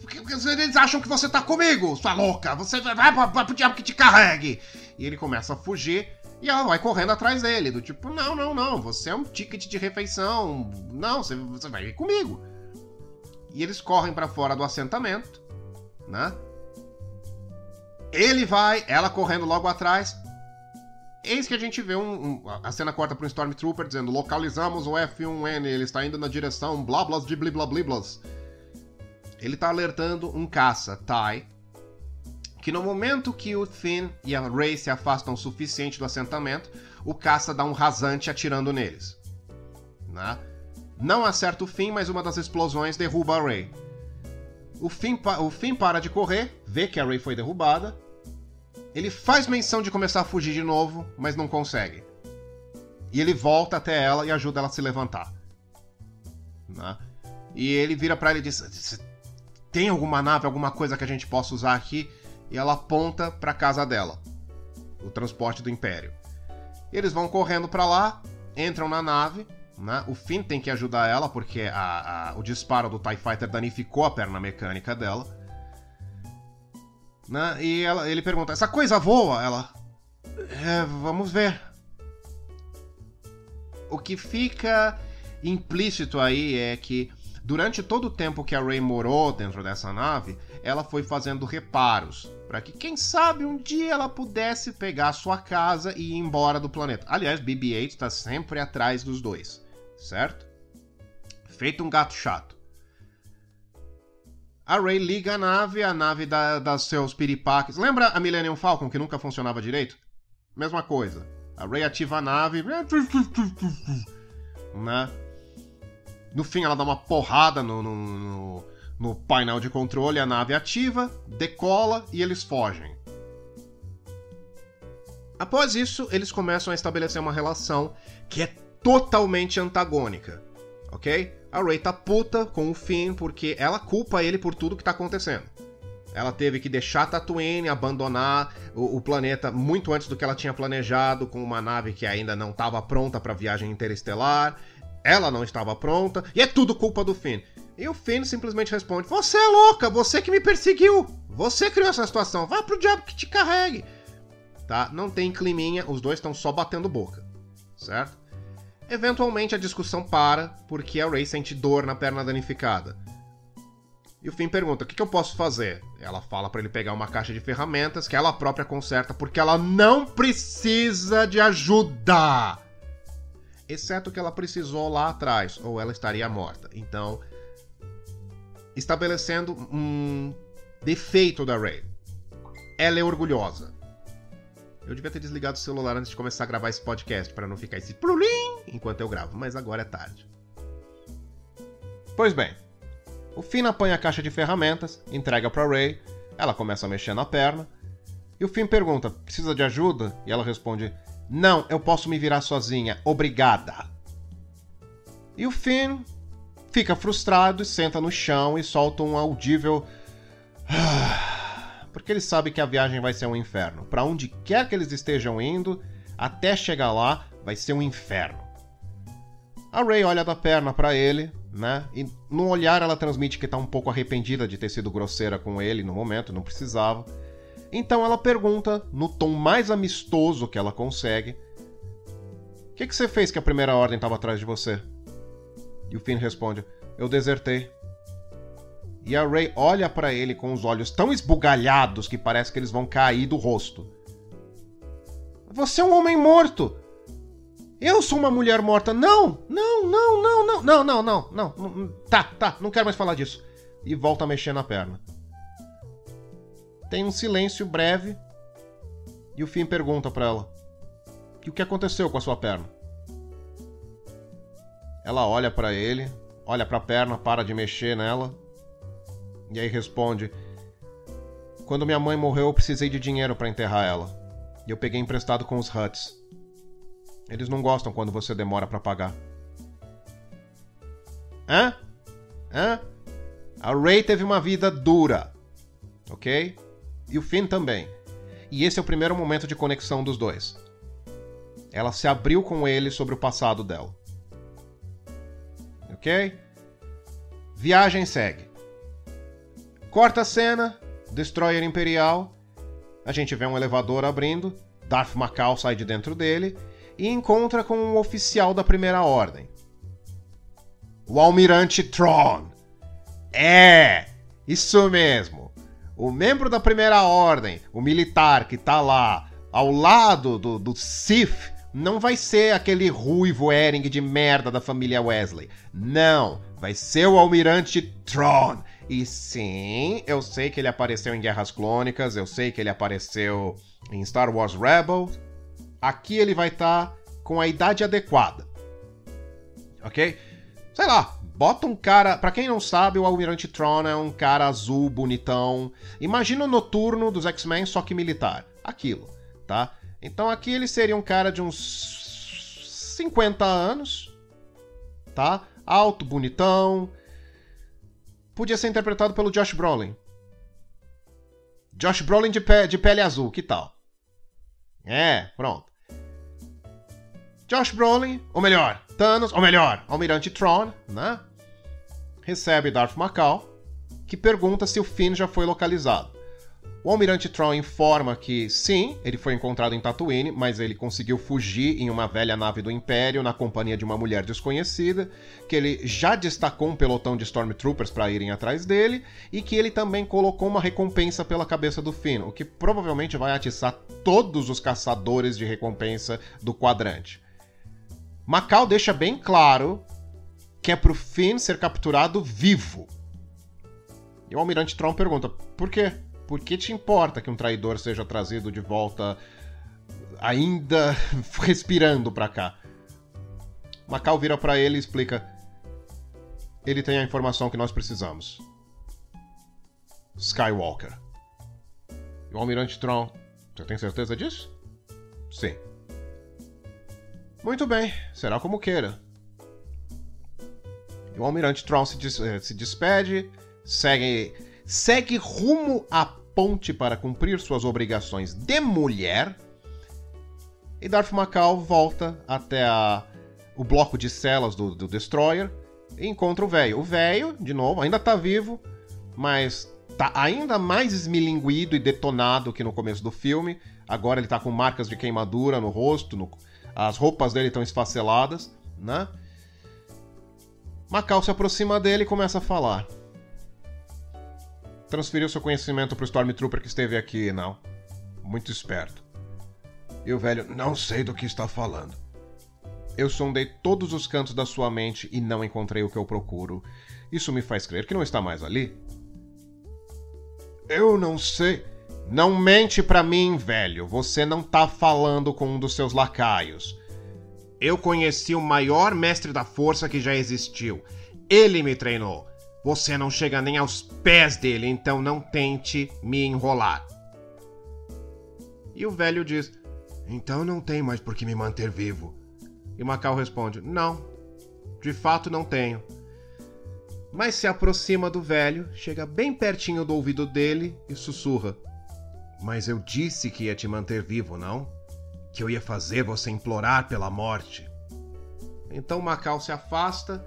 Porque eles acham que você tá comigo, sua louca, você vai, vai, vai pro diabo que te carregue. E ele começa a fugir e ela vai correndo atrás dele, do tipo, não, não, não, você é um ticket de refeição, não, você, você vai ir comigo. E eles correm para fora do assentamento, né? Ele vai, ela correndo logo atrás. Eis que a gente vê um, um a cena corta para um Stormtrooper dizendo: localizamos o F1N, ele está indo na direção blablas de bliblabliblas. Ele está alertando um caça, Tai, que no momento que o Finn e a Rey se afastam o suficiente do assentamento, o caça dá um rasante atirando neles. Né? Não acerta o Finn, mas uma das explosões derruba a Rey. O Finn, o Finn para de correr, vê que a Rey foi derrubada. Ele faz menção de começar a fugir de novo, mas não consegue. E ele volta até ela e ajuda ela a se levantar. Né? E ele vira para ela e diz: Tem alguma nave, alguma coisa que a gente possa usar aqui? e ela aponta para a casa dela, o transporte do Império. Eles vão correndo para lá, entram na nave, né? O Finn tem que ajudar ela porque a, a, o disparo do TIE Fighter danificou a perna mecânica dela. Né? E ela, ele pergunta: Essa coisa voa? Ela. É, vamos ver. O que fica implícito aí é que durante todo o tempo que a Rey morou dentro dessa nave, ela foi fazendo reparos para que, quem sabe, um dia ela pudesse pegar sua casa e ir embora do planeta. Aliás, BB-8 está sempre atrás dos dois, certo? Feito um gato chato. A Ray liga a nave, a nave dá, dá seus piripaques. Lembra a Millennium Falcon que nunca funcionava direito? Mesma coisa. A Ray ativa a nave. Né? No fim, ela dá uma porrada no, no, no no painel de controle, a nave ativa, decola e eles fogem. Após isso, eles começam a estabelecer uma relação que é totalmente antagônica, ok? A Rey tá puta com o Finn porque ela culpa ele por tudo que tá acontecendo. Ela teve que deixar Tatooine, abandonar o, o, planeta muito antes do que ela tinha planejado, com uma nave que ainda não estava pronta para viagem interestelar. Ela não estava pronta, e é tudo culpa do Finn. E o Finn simplesmente responde: Você é louca, você que me perseguiu. Você criou essa situação, vá pro diabo que te carregue. Tá? Não tem climinha, os dois estão só batendo boca. Certo? Eventualmente a discussão para porque a Ray sente dor na perna danificada. E o Finn pergunta: O que, que eu posso fazer? Ela fala para ele pegar uma caixa de ferramentas que ela própria conserta porque ela não precisa de ajuda. Exceto que ela precisou lá atrás, ou ela estaria morta. Então, estabelecendo um defeito da Ray. Ela é orgulhosa. Eu devia ter desligado o celular antes de começar a gravar esse podcast para não ficar esse plulim enquanto eu gravo, mas agora é tarde. Pois bem, o Finn apanha a caixa de ferramentas, entrega para Ray, ela começa a mexer na perna, e o Finn pergunta: "Precisa de ajuda?" E ela responde: "Não, eu posso me virar sozinha, obrigada." E o Finn fica frustrado e senta no chão e solta um audível. Porque ele sabe que a viagem vai ser um inferno. Para onde quer que eles estejam indo, até chegar lá, vai ser um inferno. A Ray olha da perna para ele, né? E no olhar ela transmite que tá um pouco arrependida de ter sido grosseira com ele no momento, não precisava. Então ela pergunta, no tom mais amistoso que ela consegue: O que, que você fez que a primeira ordem estava atrás de você? E o Finn responde: Eu desertei. E a Ray olha para ele com os olhos tão esbugalhados que parece que eles vão cair do rosto. Você é um homem morto! Eu sou uma mulher morta! Não! Não, não, não, não, não, não, não, não. Tá, tá, não quero mais falar disso. E volta a mexer na perna. Tem um silêncio breve. E o Finn pergunta para ela: E o que aconteceu com a sua perna? Ela olha para ele, olha para a perna, para de mexer nela. E aí responde: Quando minha mãe morreu, eu precisei de dinheiro para enterrar ela. E eu peguei emprestado com os Huts. Eles não gostam quando você demora para pagar. Hã? Hã? A Ray teve uma vida dura, ok? E o Finn também. E esse é o primeiro momento de conexão dos dois. Ela se abriu com ele sobre o passado dela. Ok? Viagem segue. Corta a cena, Destroyer Imperial. A gente vê um elevador abrindo, Darth Macau sai de dentro dele e encontra com um oficial da Primeira Ordem. O Almirante Tron. É, isso mesmo. O membro da Primeira Ordem, o militar que tá lá ao lado do, do Sith, não vai ser aquele ruivo Ering de merda da família Wesley. Não, vai ser o Almirante Tron. E sim, eu sei que ele apareceu em Guerras Clônicas, eu sei que ele apareceu em Star Wars Rebels, aqui ele vai estar tá com a idade adequada. Ok? Sei lá, bota um cara. Para quem não sabe, o Almirante Tron é um cara azul, bonitão. Imagina o noturno dos X-Men, só que militar. Aquilo, tá? Então aqui ele seria um cara de uns 50 anos, tá? Alto, bonitão. Podia ser interpretado pelo Josh Brolin. Josh Brolin de, pe de pele azul, que tal? É, pronto. Josh Brolin, ou melhor, Thanos, ou melhor, Almirante Tron, né? Recebe Darth Macau, que pergunta se o Finn já foi localizado. O Almirante Tron informa que sim, ele foi encontrado em Tatooine, mas ele conseguiu fugir em uma velha nave do Império na companhia de uma mulher desconhecida, que ele já destacou um pelotão de Stormtroopers para irem atrás dele e que ele também colocou uma recompensa pela cabeça do Finn, o que provavelmente vai atiçar todos os caçadores de recompensa do quadrante. Macau deixa bem claro que é pro Finn ser capturado vivo. E o Almirante Tron pergunta: por quê? Por que te importa que um traidor seja trazido de volta ainda respirando para cá? Macau vira para ele e explica: Ele tem a informação que nós precisamos. Skywalker. E o Almirante Tron, você tem certeza disso? Sim. Muito bem, será como queira. O Almirante Tron se, des eh, se despede, segue segue rumo à ponte para cumprir suas obrigações de mulher. E Darth Macau volta até a, o bloco de celas do, do Destroyer e encontra o velho. O velho, de novo, ainda tá vivo, mas tá ainda mais esmilinguido e detonado que no começo do filme. Agora ele tá com marcas de queimadura no rosto, no, as roupas dele estão esfaceladas, né? Macau se aproxima dele e começa a falar transferiu seu conhecimento pro Stormtrooper que esteve aqui, não. Muito esperto. E o velho, não sei do que está falando. Eu sondei todos os cantos da sua mente e não encontrei o que eu procuro. Isso me faz crer que não está mais ali. Eu não sei. Não mente para mim, velho. Você não tá falando com um dos seus lacaios. Eu conheci o maior mestre da força que já existiu. Ele me treinou. Você não chega nem aos pés dele, então não tente me enrolar. E o velho diz: Então não tem mais por que me manter vivo. E Macau responde: Não, de fato não tenho. Mas se aproxima do velho, chega bem pertinho do ouvido dele e sussurra: Mas eu disse que ia te manter vivo, não? Que eu ia fazer você implorar pela morte. Então Macau se afasta,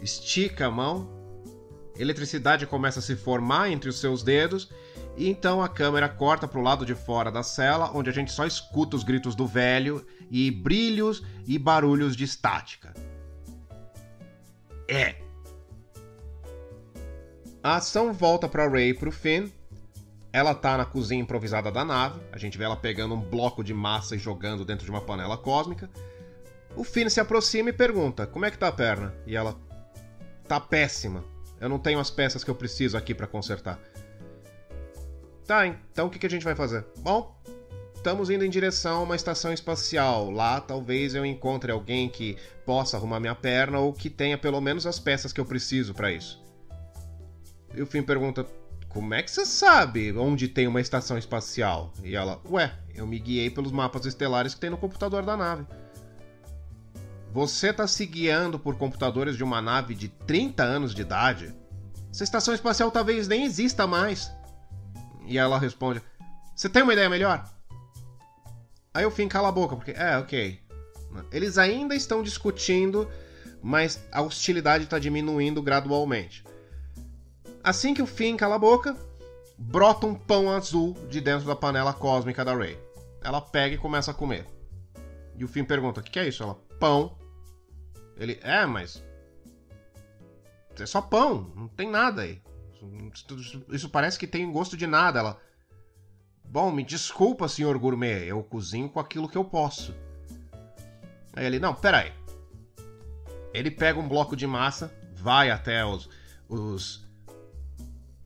estica a mão eletricidade começa a se formar entre os seus dedos e então a câmera corta para o lado de fora da cela, onde a gente só escuta os gritos do velho e brilhos e barulhos de estática. É. A ação volta para Ray e para o Finn. Ela tá na cozinha improvisada da nave. A gente vê ela pegando um bloco de massa e jogando dentro de uma panela cósmica. O Finn se aproxima e pergunta: Como é que tá a perna? E ela: Tá péssima. Eu não tenho as peças que eu preciso aqui para consertar. Tá, então o que, que a gente vai fazer? Bom, estamos indo em direção a uma estação espacial. Lá talvez eu encontre alguém que possa arrumar minha perna ou que tenha pelo menos as peças que eu preciso para isso. E o Finn pergunta: Como é que você sabe onde tem uma estação espacial? E ela: Ué, eu me guiei pelos mapas estelares que tem no computador da nave. Você tá se guiando por computadores de uma nave de 30 anos de idade? Essa estação espacial talvez nem exista mais. E ela responde: Você tem uma ideia melhor? Aí o Finn cala a boca, porque, é, ok. Eles ainda estão discutindo, mas a hostilidade está diminuindo gradualmente. Assim que o Finn cala a boca, brota um pão azul de dentro da panela cósmica da Rey. Ela pega e começa a comer. E o Finn pergunta: O que, é isso? Ela: Pão. Ele: É, mas. É só pão, não tem nada aí. Isso parece que tem gosto de nada. Ela. Bom, me desculpa, senhor gourmet, eu cozinho com aquilo que eu posso. Aí ele, não, peraí. Ele pega um bloco de massa, vai até os, os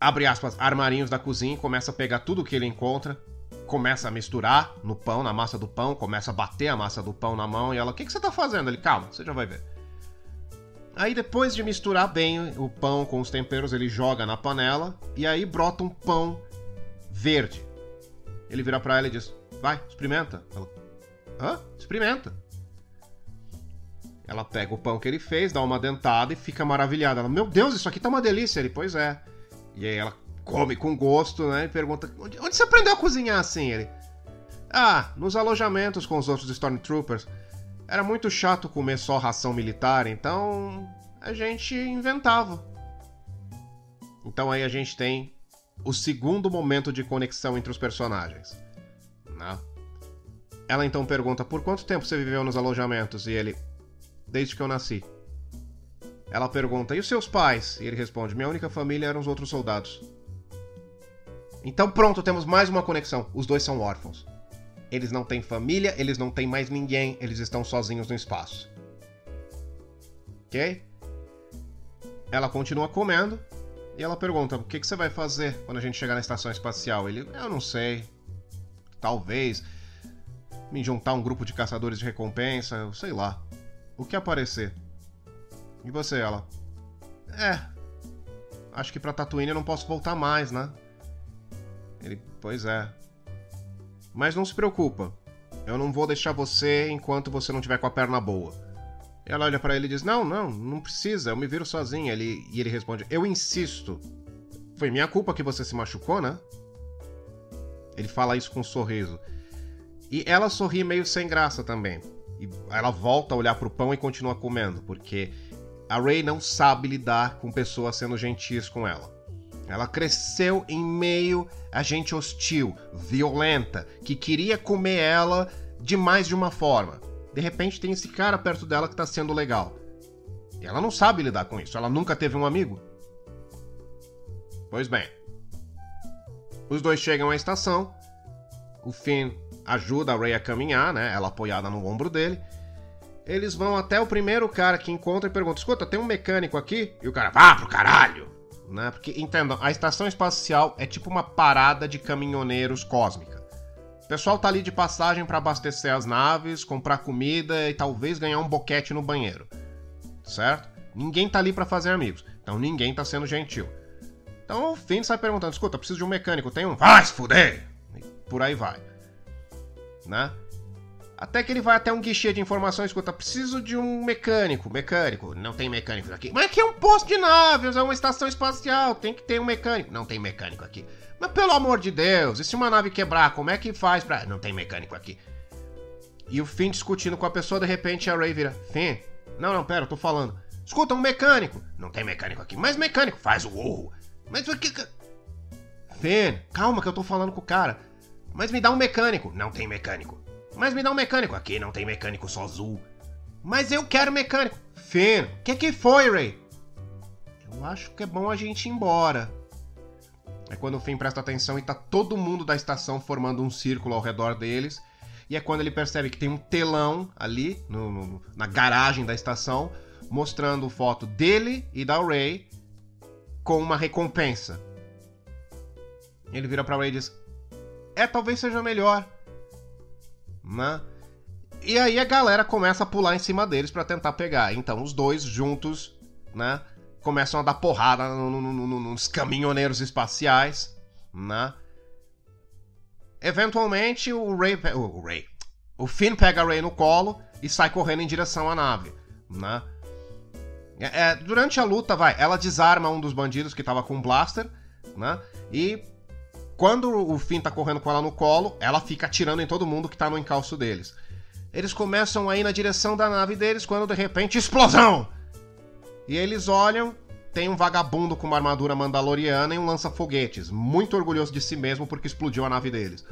abre aspas, armarinhos da cozinha, começa a pegar tudo que ele encontra, começa a misturar no pão, na massa do pão, começa a bater a massa do pão na mão e ela, o que, que você tá fazendo? Ele, calma, você já vai ver. Aí depois de misturar bem o pão com os temperos, ele joga na panela e aí brota um pão verde. Ele vira para ela e diz: "Vai, experimenta". Ela: "Hã? Experimenta". Ela pega o pão que ele fez, dá uma dentada e fica maravilhada. Ela: "Meu Deus, isso aqui tá uma delícia". Ele: "Pois é". E aí ela come com gosto, né? E pergunta: "Onde, onde você aprendeu a cozinhar assim?". Ele: "Ah, nos alojamentos com os outros Stormtroopers". Era muito chato comer só ração militar, então a gente inventava. Então aí a gente tem o segundo momento de conexão entre os personagens. Né? Ela então pergunta: Por quanto tempo você viveu nos alojamentos? E ele: Desde que eu nasci. Ela pergunta: E os seus pais? E ele responde: Minha única família eram os outros soldados. Então pronto, temos mais uma conexão. Os dois são órfãos. Eles não têm família, eles não têm mais ninguém, eles estão sozinhos no espaço. Ok? Ela continua comendo e ela pergunta: O que, que você vai fazer quando a gente chegar na estação espacial? Ele: Eu não sei. Talvez me juntar a um grupo de caçadores de recompensa, sei lá. O que aparecer. E você, ela? É. Acho que pra Tatooine eu não posso voltar mais, né? Ele, pois é. Mas não se preocupa. Eu não vou deixar você enquanto você não tiver com a perna boa. Ela olha para ele e diz: Não, não, não precisa, eu me viro sozinha. Ele, e ele responde: Eu insisto. Foi minha culpa que você se machucou, né? Ele fala isso com um sorriso. E ela sorri meio sem graça também. E ela volta a olhar pro pão e continua comendo, porque a Ray não sabe lidar com pessoas sendo gentis com ela. Ela cresceu em meio a gente hostil, violenta, que queria comer ela de mais de uma forma. De repente tem esse cara perto dela que tá sendo legal. E ela não sabe lidar com isso, ela nunca teve um amigo. Pois bem. Os dois chegam à estação. O Finn ajuda a Ray a caminhar, né? Ela apoiada no ombro dele. Eles vão até o primeiro cara que encontra e pergunta: Escuta, tem um mecânico aqui? E o cara, vá pro caralho! né? Porque, entendam, a estação espacial é tipo uma parada de caminhoneiros cósmica. O pessoal tá ali de passagem para abastecer as naves, comprar comida e talvez ganhar um boquete no banheiro. Certo? Ninguém tá ali para fazer amigos. Então ninguém tá sendo gentil. Então o Finn sai perguntando: escuta, preciso de um mecânico, tem um? Vai se fuder! E por aí vai. Né? Até que ele vai até um guichê de informações, escuta, preciso de um mecânico. Mecânico, não tem mecânico aqui. Mas aqui é um posto de naves, é uma estação espacial, tem que ter um mecânico. Não tem mecânico aqui. Mas pelo amor de Deus, e se uma nave quebrar, como é que faz pra. Não tem mecânico aqui. E o Finn discutindo com a pessoa, de repente a Ray vira: Finn, não, não, pera, eu tô falando. Escuta, um mecânico. Não tem mecânico aqui. Mas mecânico, faz o urro. Mas o que. Finn, calma que eu tô falando com o cara. Mas me dá um mecânico. Não tem mecânico. Mas me dá um mecânico. Aqui não tem mecânico, só azul. Mas eu quero mecânico. Finn, o que, que foi, Ray? Eu acho que é bom a gente ir embora. É quando o Finn presta atenção e tá todo mundo da estação formando um círculo ao redor deles. e é quando ele percebe que tem um telão ali no, no, na garagem da estação mostrando foto dele e da Ray com uma recompensa. Ele vira pra Ray e diz: É, talvez seja melhor. Né? E aí a galera começa a pular em cima deles para tentar pegar. Então os dois juntos, né? Começam a dar porrada no, no, no, nos caminhoneiros espaciais, né? Eventualmente o Ray, o Ray, o Finn pega a Ray no colo e sai correndo em direção à nave, né? É, é, durante a luta, vai, ela desarma um dos bandidos que tava com um blaster, né? E quando o Finn tá correndo com ela no colo, ela fica atirando em todo mundo que tá no encalço deles. Eles começam a ir na direção da nave deles quando de repente explosão! E eles olham, tem um vagabundo com uma armadura mandaloriana e um lança-foguetes, muito orgulhoso de si mesmo porque explodiu a nave deles.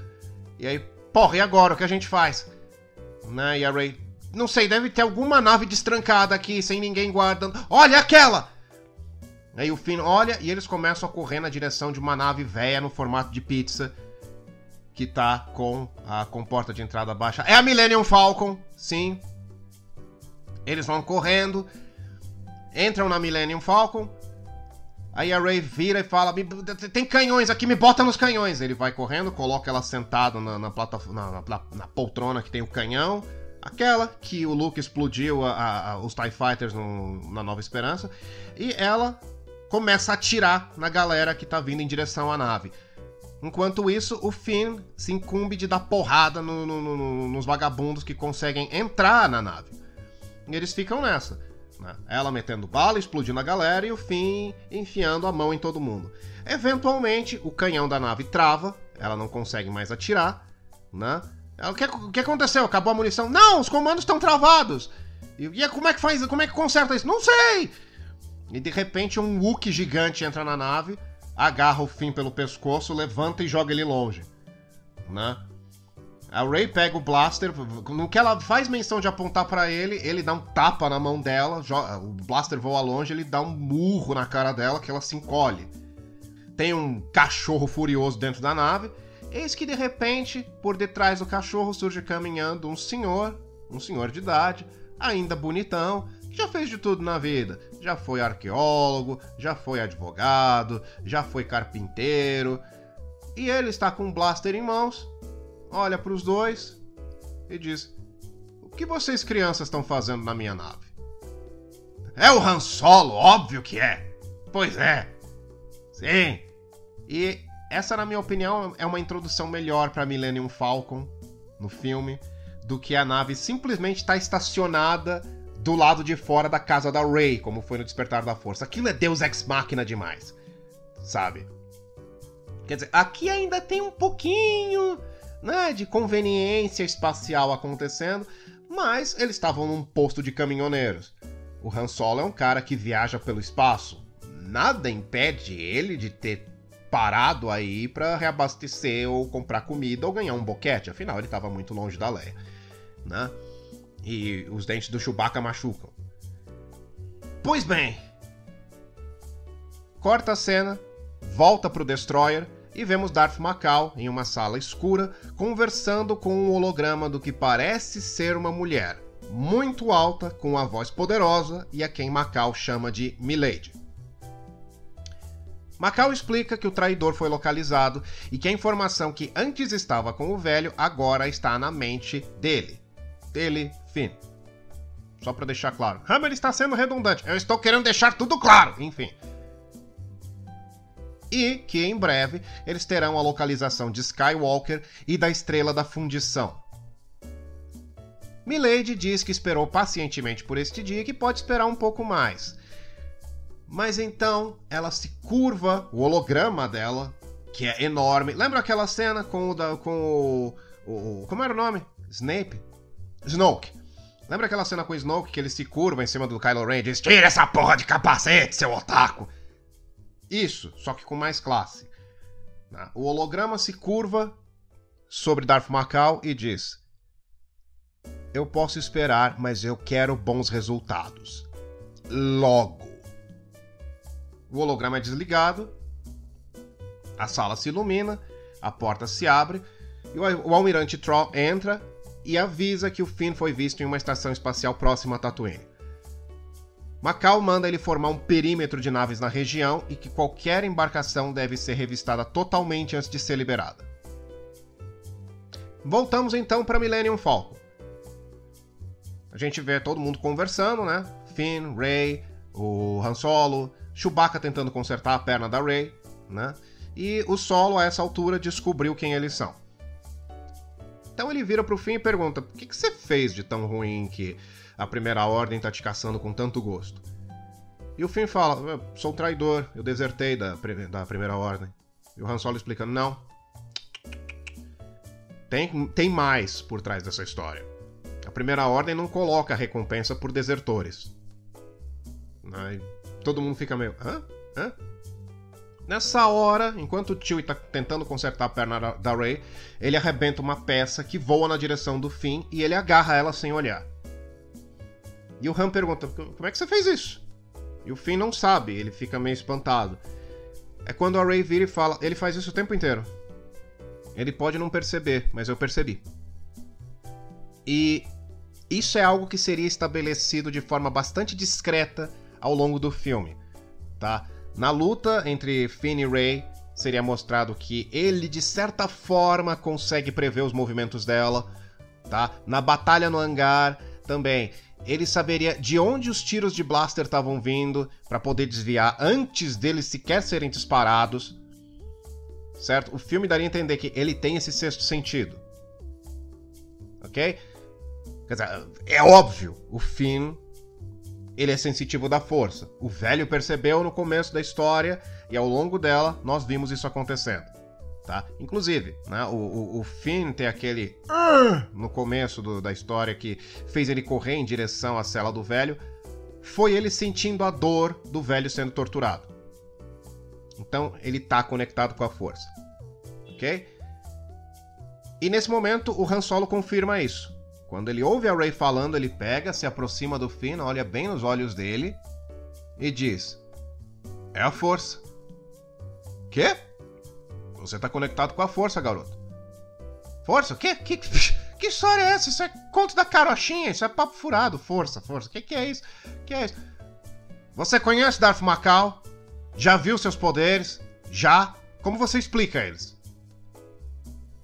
E aí, porra, e agora? O que a gente faz? Né? E a Ray, não sei, deve ter alguma nave destrancada aqui, sem ninguém guardando. Olha aquela! Aí o Finn olha e eles começam a correr na direção de uma nave velha no formato de pizza que tá com a comporta de entrada baixa. É a Millennium Falcon, sim. Eles vão correndo, entram na Millennium Falcon. Aí a Ray vira e fala: Tem canhões aqui, me bota nos canhões. Ele vai correndo, coloca ela sentada na, na, na, na, na poltrona que tem o canhão. Aquela que o Luke explodiu a, a, os TIE Fighters no, na Nova Esperança. E ela começa a atirar na galera que tá vindo em direção à nave. Enquanto isso, o Finn se incumbe de dar porrada no, no, no, nos vagabundos que conseguem entrar na nave. E eles ficam nessa. Né? Ela metendo bala, explodindo a galera e o Finn enfiando a mão em todo mundo. Eventualmente, o canhão da nave trava, ela não consegue mais atirar. Né? O que, o que aconteceu? Acabou a munição? Não, os comandos estão travados. E, e como é que faz? Como é que conserta isso? Não sei! E de repente um Wookie gigante entra na nave agarra o Finn pelo pescoço, levanta e joga ele longe, né? A Ray pega o blaster, no que ela faz menção de apontar para ele, ele dá um tapa na mão dela, o blaster voa longe, ele dá um murro na cara dela que ela se encolhe. Tem um cachorro furioso dentro da nave, eis que de repente, por detrás do cachorro surge caminhando um senhor, um senhor de idade, ainda bonitão, já fez de tudo na vida. Já foi arqueólogo, já foi advogado, já foi carpinteiro. E ele está com um blaster em mãos, olha para os dois e diz: O que vocês crianças estão fazendo na minha nave? É o Han Solo, óbvio que é. Pois é. Sim. E essa, na minha opinião, é uma introdução melhor para Millennium Falcon no filme do que a nave simplesmente estar tá estacionada do lado de fora da casa da Rey, como foi no Despertar da Força. Aquilo é Deus Ex Machina demais, sabe? Quer dizer, aqui ainda tem um pouquinho né, de conveniência espacial acontecendo, mas eles estavam num posto de caminhoneiros. O Han Solo é um cara que viaja pelo espaço. Nada impede ele de ter parado aí para reabastecer ou comprar comida ou ganhar um boquete, afinal ele estava muito longe da Leia, né? E os dentes do Chewbacca machucam. Pois bem. Corta a cena, volta pro Destroyer e vemos Darth Macau em uma sala escura conversando com um holograma do que parece ser uma mulher, muito alta, com uma voz poderosa e a quem Macau chama de Milady. Macau explica que o traidor foi localizado e que a informação que antes estava com o velho agora está na mente dele. Dele, Finn. Só para deixar claro. Hammer está sendo redundante. Eu estou querendo deixar tudo claro. Enfim. E que em breve eles terão a localização de Skywalker e da Estrela da Fundição. Milady diz que esperou pacientemente por este dia e que pode esperar um pouco mais. Mas então ela se curva, o holograma dela, que é enorme. Lembra aquela cena com o. Da, com o, o como era o nome? Snape? Snoke. Lembra aquela cena com o Snoke que ele se curva em cima do Kylo Ren e diz: Tira essa porra de capacete, seu otaku! Isso, só que com mais classe. Né? O holograma se curva sobre Darth Macau e diz: Eu posso esperar, mas eu quero bons resultados. Logo. O holograma é desligado, a sala se ilumina, a porta se abre e o almirante Troll entra e avisa que o Finn foi visto em uma estação espacial próxima a Tatooine. Macau manda ele formar um perímetro de naves na região e que qualquer embarcação deve ser revistada totalmente antes de ser liberada. Voltamos então para Millennium Falcon. A gente vê todo mundo conversando, né? Finn, Rey, o Han Solo, Chewbacca tentando consertar a perna da Rey, né? E o Solo, a essa altura, descobriu quem eles são. Então ele vira pro Finn e pergunta: O que, que você fez de tão ruim que a Primeira Ordem tá te caçando com tanto gosto? E o Finn fala: Sou traidor, eu desertei da, da Primeira Ordem. E o Han Solo explica: Não. Tem, tem mais por trás dessa história. A Primeira Ordem não coloca recompensa por desertores. Aí todo mundo fica meio. Hã? Hã? Nessa hora, enquanto o Chewie tá tentando consertar a perna da Rey, ele arrebenta uma peça que voa na direção do Finn e ele agarra ela sem olhar. E o Han pergunta: Como é que você fez isso? E o Finn não sabe, ele fica meio espantado. É quando a Rey vira e fala: Ele faz isso o tempo inteiro. Ele pode não perceber, mas eu percebi. E isso é algo que seria estabelecido de forma bastante discreta ao longo do filme, tá? Na luta entre Finn e Rey, seria mostrado que ele de certa forma consegue prever os movimentos dela, tá? Na batalha no hangar também, ele saberia de onde os tiros de blaster estavam vindo para poder desviar antes deles sequer serem disparados. Certo? O filme daria a entender que ele tem esse sexto sentido. OK? Quer dizer, é óbvio, o Finn ele é sensitivo da força. O velho percebeu no começo da história e ao longo dela nós vimos isso acontecendo. Tá? Inclusive, né, o, o, o Finn tem aquele no começo do, da história que fez ele correr em direção à cela do velho, foi ele sentindo a dor do velho sendo torturado. Então ele está conectado com a força. Ok? E nesse momento o Han Solo confirma isso. Quando ele ouve a Rey falando, ele pega, se aproxima do Finn, olha bem nos olhos dele e diz: É a força. Quê? Você tá conectado com a força, garoto. Força? O quê? Que, que história é essa? Isso é conto da carochinha, isso é papo furado. Força, força. O que, que é isso? que é isso? Você conhece Darth Macau? Já viu seus poderes? Já? Como você explica eles?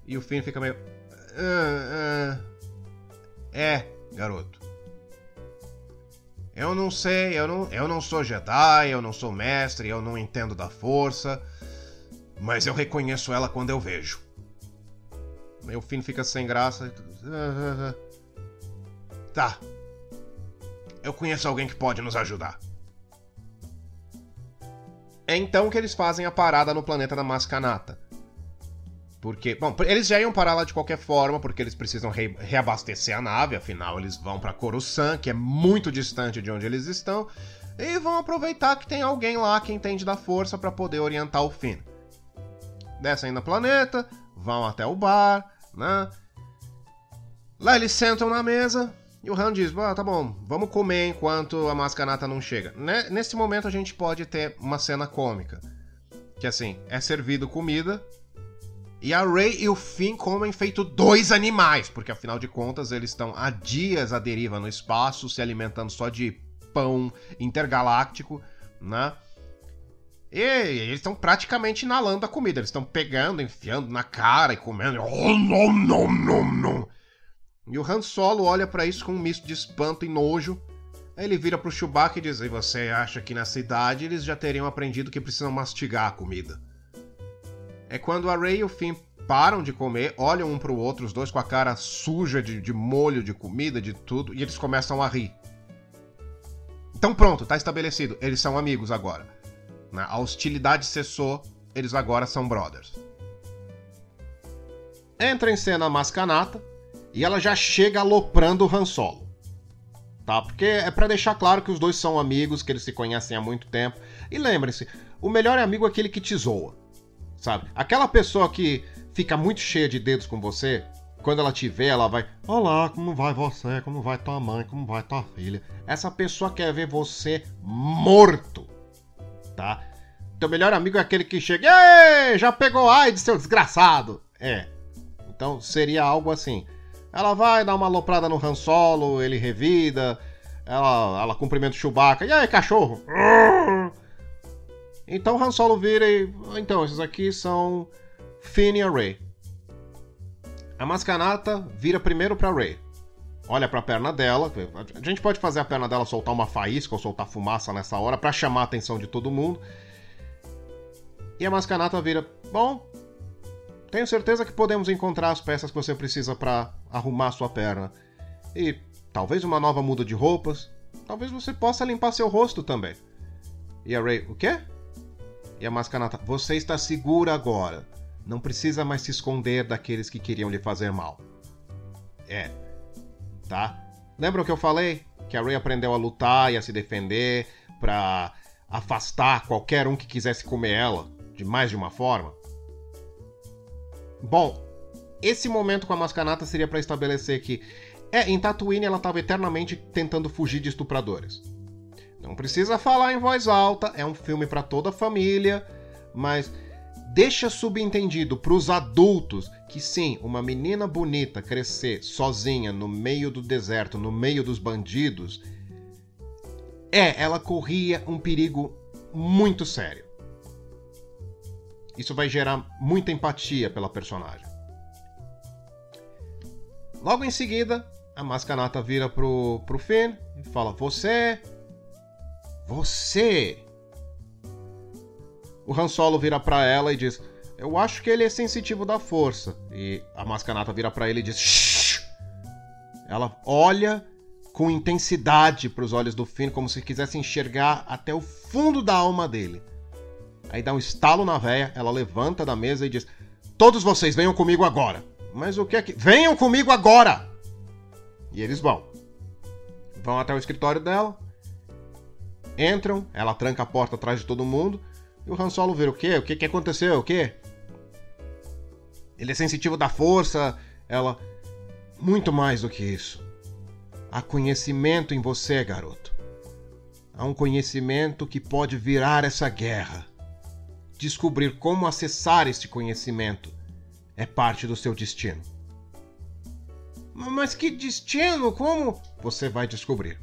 E o Finn fica meio. Uh, uh, é, garoto. Eu não sei, eu não, eu não sou Jedi, eu não sou mestre, eu não entendo da força, mas eu reconheço ela quando eu vejo. Meu filho fica sem graça. Tá. Eu conheço alguém que pode nos ajudar. É então que eles fazem a parada no planeta da Mascanata. Porque, bom, eles já iam parar lá de qualquer forma, porque eles precisam re reabastecer a nave, afinal eles vão para Coruscant, que é muito distante de onde eles estão, e vão aproveitar que tem alguém lá que entende da força para poder orientar o Finn. Descem no planeta, vão até o bar, né? Lá eles sentam na mesa e o Han diz: ah, tá bom, vamos comer enquanto a mascanata não chega. Nesse momento a gente pode ter uma cena cômica. Que assim, é servido comida e a Rey e o Finn comem feito dois animais, porque afinal de contas eles estão há dias à deriva no espaço, se alimentando só de pão intergaláctico, né? E eles estão praticamente inalando a comida, eles estão pegando, enfiando na cara e comendo. Oh, nom, nom, nom, nom. E o Han Solo olha para isso com um misto de espanto e nojo. Aí ele vira pro Chewbacca e diz: e você acha que na cidade eles já teriam aprendido que precisam mastigar a comida? É quando a Ray e o Finn param de comer, olham um pro outro, os dois com a cara suja de, de molho, de comida, de tudo, e eles começam a rir. Então pronto, tá estabelecido, eles são amigos agora. A hostilidade cessou, eles agora são brothers. Entra em cena a Mascanata e ela já chega aloprando o Han Solo. Tá? Porque é para deixar claro que os dois são amigos, que eles se conhecem há muito tempo. E lembrem-se, o melhor amigo é aquele que te zoa sabe? Aquela pessoa que fica muito cheia de dedos com você, quando ela vê, ela vai: Olá, como vai você? Como vai tua mãe? Como vai tua filha? Essa pessoa quer ver você morto, tá? Teu melhor amigo é aquele que chega: Ei, já pegou AIDS, seu desgraçado! É. Então seria algo assim. Ela vai dar uma aloprada no Han Solo, ele revida, ela, ela cumprimenta o Chewbacca. E aí, cachorro? Então Han Solo vira e... Então, esses aqui são Finn e a Rey. A Mascanata vira primeiro pra Rey. Olha pra perna dela. A gente pode fazer a perna dela soltar uma faísca ou soltar fumaça nessa hora para chamar a atenção de todo mundo. E a Mascanata vira: Bom, tenho certeza que podemos encontrar as peças que você precisa para arrumar sua perna. E talvez uma nova muda de roupas. Talvez você possa limpar seu rosto também. E a Ray, o quê? E a Mascanata, você está segura agora. Não precisa mais se esconder daqueles que queriam lhe fazer mal. É. Tá? Lembram que eu falei? Que a Ray aprendeu a lutar e a se defender para afastar qualquer um que quisesse comer ela de mais de uma forma? Bom, esse momento com a Mascanata seria para estabelecer que, é, em Tatooine ela estava eternamente tentando fugir de estupradores. Não precisa falar em voz alta, é um filme para toda a família, mas deixa subentendido para os adultos que sim, uma menina bonita crescer sozinha no meio do deserto, no meio dos bandidos, é, ela corria um perigo muito sério. Isso vai gerar muita empatia pela personagem. Logo em seguida, a Mascanata vira pro, pro Finn e fala: Você. Você. O Han Solo vira para ela e diz: Eu acho que ele é sensitivo da força. E a Mascanata vira para ele e diz: Shh! Ela olha com intensidade para os olhos do Finn, como se quisesse enxergar até o fundo da alma dele. Aí dá um estalo na véia, ela levanta da mesa e diz: Todos vocês venham comigo agora. Mas o que é que. Venham comigo agora! E eles vão. Vão até o escritório dela. Entram, ela tranca a porta atrás de todo mundo. E o Han Solo vira o quê? O que, que aconteceu? O quê? Ele é sensitivo da força. Ela. Muito mais do que isso. Há conhecimento em você, garoto. Há um conhecimento que pode virar essa guerra. Descobrir como acessar este conhecimento é parte do seu destino. Mas que destino? Como? Você vai descobrir.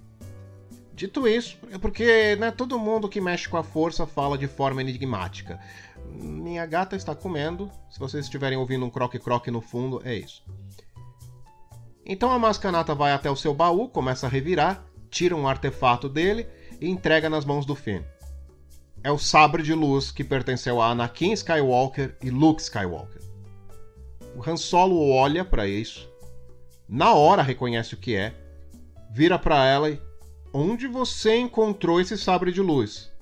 Dito isso, é porque né, todo mundo que mexe com a força fala de forma enigmática. Minha gata está comendo. Se vocês estiverem ouvindo um croque-croque no fundo, é isso. Então a Mascanata vai até o seu baú, começa a revirar, tira um artefato dele e entrega nas mãos do Finn é o sabre de luz que pertenceu a Anakin Skywalker e Luke Skywalker. O Han Solo olha para isso, na hora reconhece o que é, vira para ela e onde você encontrou esse sabre de luz?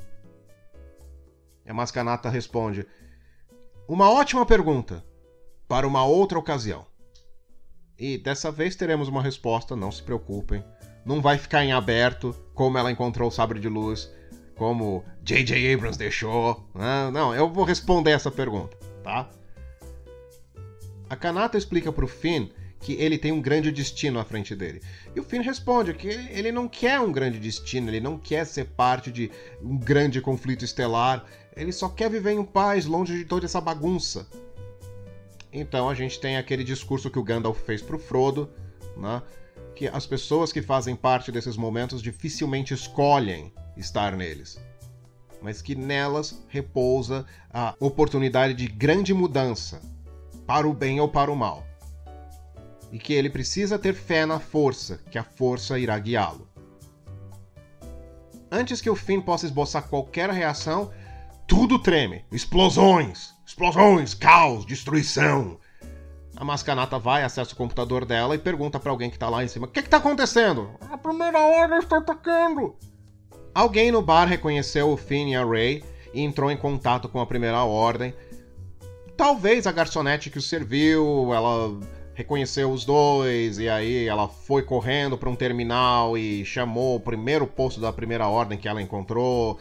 E a Mascanata responde: Uma ótima pergunta para uma outra ocasião. E dessa vez teremos uma resposta, não se preocupem. Não vai ficar em aberto como ela encontrou o sabre de luz como J.J. Abrams deixou. Né? Não, eu vou responder essa pergunta, tá? A Kanata explica pro Finn que ele tem um grande destino à frente dele. E o Finn responde que ele não quer um grande destino, ele não quer ser parte de um grande conflito estelar, ele só quer viver em paz, longe de toda essa bagunça. Então a gente tem aquele discurso que o Gandalf fez pro Frodo, né? que as pessoas que fazem parte desses momentos dificilmente escolhem estar neles, mas que nelas repousa a oportunidade de grande mudança, para o bem ou para o mal. E que ele precisa ter fé na força, que a força irá guiá-lo. Antes que o Finn possa esboçar qualquer reação, tudo treme. Explosões! Explosões! Caos! Destruição! A Mascanata vai, acessa o computador dela e pergunta para alguém que tá lá em cima: O que, que tá acontecendo? A primeira ordem está atacando! Alguém no bar reconheceu o Finn e a Ray e entrou em contato com a Primeira Ordem. Talvez a garçonete que o serviu, ela reconheceu os dois e aí ela foi correndo para um terminal e chamou o primeiro posto da Primeira Ordem que ela encontrou.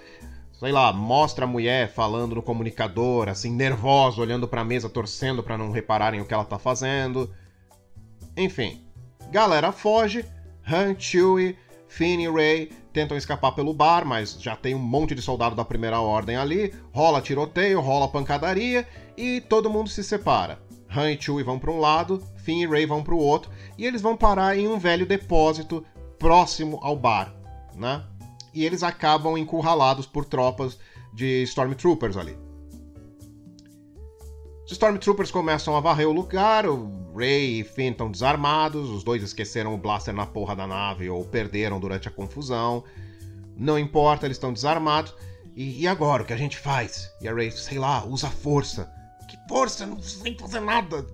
Sei lá, mostra a mulher falando no comunicador, assim, nervosa, olhando para a mesa, torcendo para não repararem o que ela tá fazendo. Enfim, galera foge, Han, Chewie, Finn e Ray tentam escapar pelo bar, mas já tem um monte de soldado da primeira ordem ali, rola tiroteio, rola pancadaria e todo mundo se separa. Han e Chewie vão para um lado, Finn e Ray vão pro outro e eles vão parar em um velho depósito próximo ao bar, né? E eles acabam encurralados por tropas de Stormtroopers ali. Os Stormtroopers começam a varrer o lugar, o Ray e Finn estão desarmados, os dois esqueceram o blaster na porra da nave ou perderam durante a confusão. Não importa, eles estão desarmados. E, e, agora, o que a gente faz? E a Ray, sei lá, usa força. Que força? Não sei fazer nada.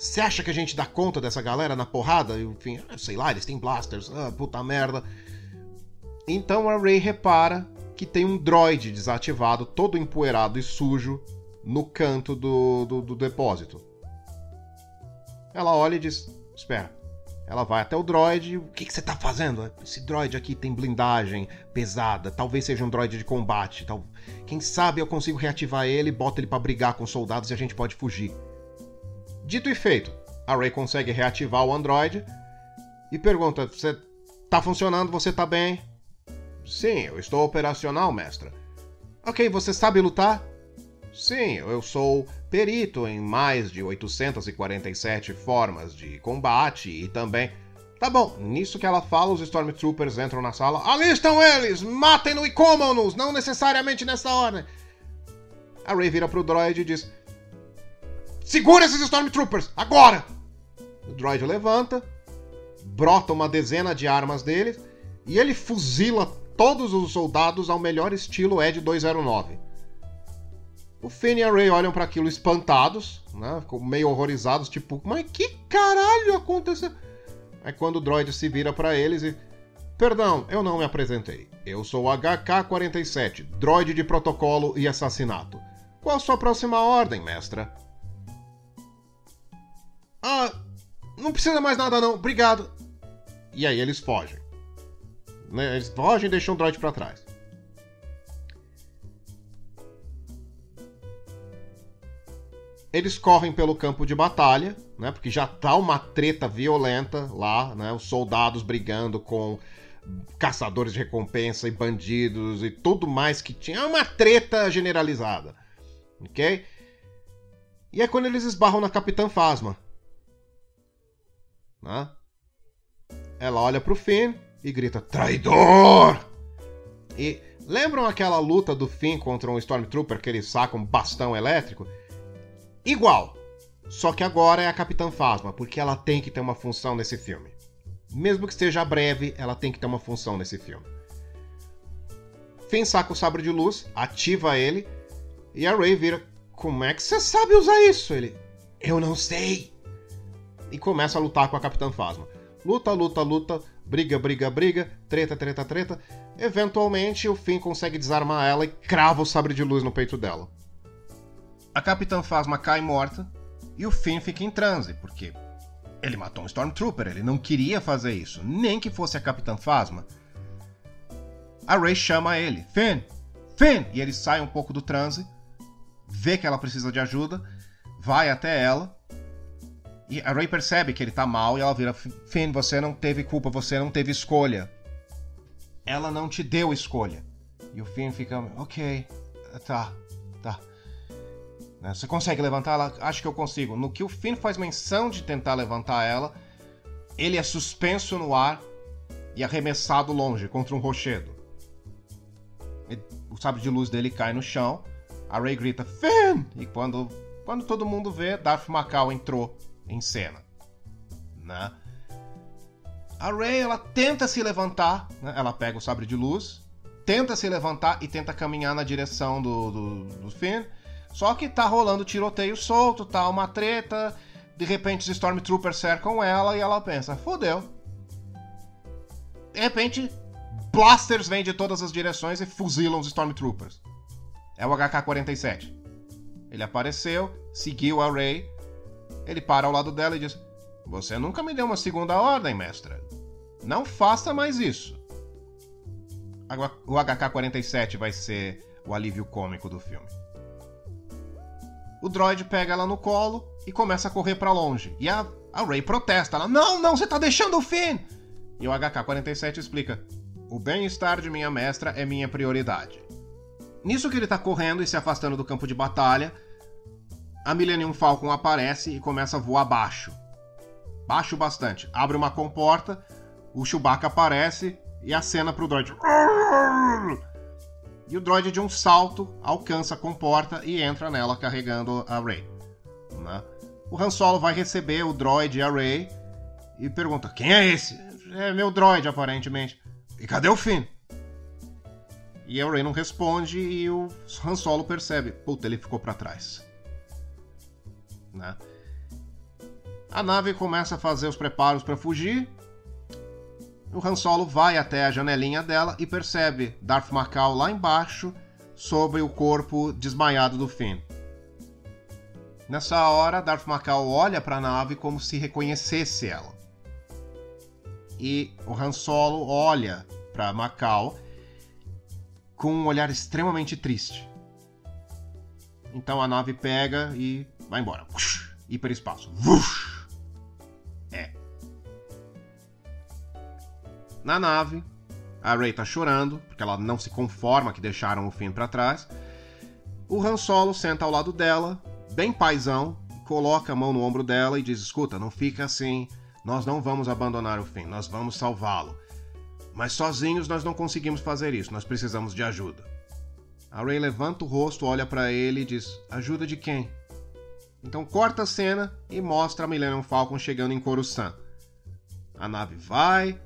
Você acha que a gente dá conta dessa galera na porrada? Enfim, sei lá, eles têm blasters. Ah, puta merda. Então a Ray repara que tem um droid desativado, todo empoeirado e sujo, no canto do, do, do depósito. Ela olha e diz: Espera. Ela vai até o droid. O que, você tá fazendo? Esse droid aqui tem blindagem pesada. Talvez seja um droid de combate. Tal... Quem sabe eu consigo reativar ele, bota ele para brigar com os soldados e a gente pode fugir. Dito e feito, a Ray consegue reativar o android e pergunta: Você tá funcionando? Você tá bem? Sim, eu estou operacional, mestra. Ok, você sabe lutar? Sim, eu sou perito em mais de 847 formas de combate e também. Tá bom, nisso que ela fala, os Stormtroopers entram na sala. Ali estão eles! Matem-no e comam-nos! Não necessariamente nessa ordem! A Ray vira pro droid e diz: Segura esses Stormtroopers! Agora! O droid levanta, brota uma dezena de armas dele e ele fuzila todos os soldados ao melhor estilo Ed 209. O Finn e a Ray olham para aquilo espantados, né? Ficam meio horrorizados, tipo, mas que caralho aconteceu? Aí quando o droid se vira para eles e. Perdão, eu não me apresentei. Eu sou o HK-47, droid de protocolo e assassinato. Qual sua próxima ordem, mestra? Ah, não precisa mais nada não, obrigado. E aí eles fogem. Né, eles fogem e deixam o droid para trás. Eles correm pelo campo de batalha, né? Porque já tá uma treta violenta lá, né? Os soldados brigando com caçadores de recompensa e bandidos e tudo mais que tinha. É uma treta generalizada. Ok? E é quando eles esbarram na Capitã Fasma. Né? Ela olha pro Finn e grita: Traidor! E lembram aquela luta do Finn contra um Stormtrooper que ele saca um bastão elétrico? igual. Só que agora é a Capitã Phasma, porque ela tem que ter uma função nesse filme. Mesmo que seja breve, ela tem que ter uma função nesse filme. Finn saca o sabre de luz, ativa ele, e a Ray vira: Como é que você sabe usar isso? Ele: Eu não sei. E começa a lutar com a Capitã Phasma. Luta, luta, luta, briga, briga, briga, treta, treta, treta. Eventualmente, o Finn consegue desarmar ela e crava o sabre de luz no peito dela a Capitã Phasma cai morta e o Finn fica em transe, porque ele matou um Stormtrooper, ele não queria fazer isso, nem que fosse a Capitã Phasma. A Rey chama ele, Finn, Finn! E ele sai um pouco do transe, vê que ela precisa de ajuda, vai até ela, e a Rey percebe que ele tá mal e ela vira, Finn, você não teve culpa, você não teve escolha. Ela não te deu escolha. E o Finn fica, ok, tá, tá. Né? Você consegue levantar ela? Acho que eu consigo. No que o Finn faz menção de tentar levantar ela, ele é suspenso no ar e arremessado longe contra um rochedo. O sabre de luz dele cai no chão. A Ray grita Finn! E quando, quando todo mundo vê, Darth Macau entrou em cena. Né? A Ray ela tenta se levantar, né? ela pega o sabre de luz, tenta se levantar e tenta caminhar na direção do, do, do Finn só que tá rolando tiroteio solto, tá uma treta. De repente os Stormtroopers cercam ela e ela pensa: fodeu. De repente, blasters vêm de todas as direções e fuzilam os Stormtroopers. É o HK-47. Ele apareceu, seguiu a Rey. Ele para ao lado dela e diz: Você nunca me deu uma segunda ordem, mestra. Não faça mais isso. O HK-47 vai ser o alívio cômico do filme. O droid pega ela no colo e começa a correr para longe. E a, a Rey protesta. Ela, não, não, você tá deixando o Finn! E o HK-47 explica: O bem-estar de minha mestra é minha prioridade. Nisso que ele tá correndo e se afastando do campo de batalha, a Millennium Falcon aparece e começa a voar abaixo. baixo bastante. Abre uma comporta, o Chewbacca aparece e acena pro droid. E o droid de um salto alcança a comporta e entra nela carregando a Rey. Né? O Han Solo vai receber o droid e a Rey e pergunta: Quem é esse? É meu droid, aparentemente. E cadê o Finn? E a Rey não responde e o Han Solo percebe: Puta, ele ficou para trás. Né? A nave começa a fazer os preparos para fugir. O Han Solo vai até a janelinha dela e percebe Darth Macau lá embaixo sobre o corpo desmaiado do Finn. Nessa hora, Darth Macau olha para a nave como se reconhecesse ela. E o Han Solo olha para Macau com um olhar extremamente triste. Então a nave pega e vai embora. hiperespaço. É. Na nave, a Rey tá chorando, porque ela não se conforma que deixaram o Finn para trás. O Han Solo senta ao lado dela, bem paisão, coloca a mão no ombro dela e diz: Escuta, não fica assim. Nós não vamos abandonar o Finn, nós vamos salvá-lo. Mas sozinhos nós não conseguimos fazer isso, nós precisamos de ajuda. A Rey levanta o rosto, olha para ele e diz: Ajuda de quem? Então corta a cena e mostra a Millennium Falcon chegando em Coruscant. A nave vai,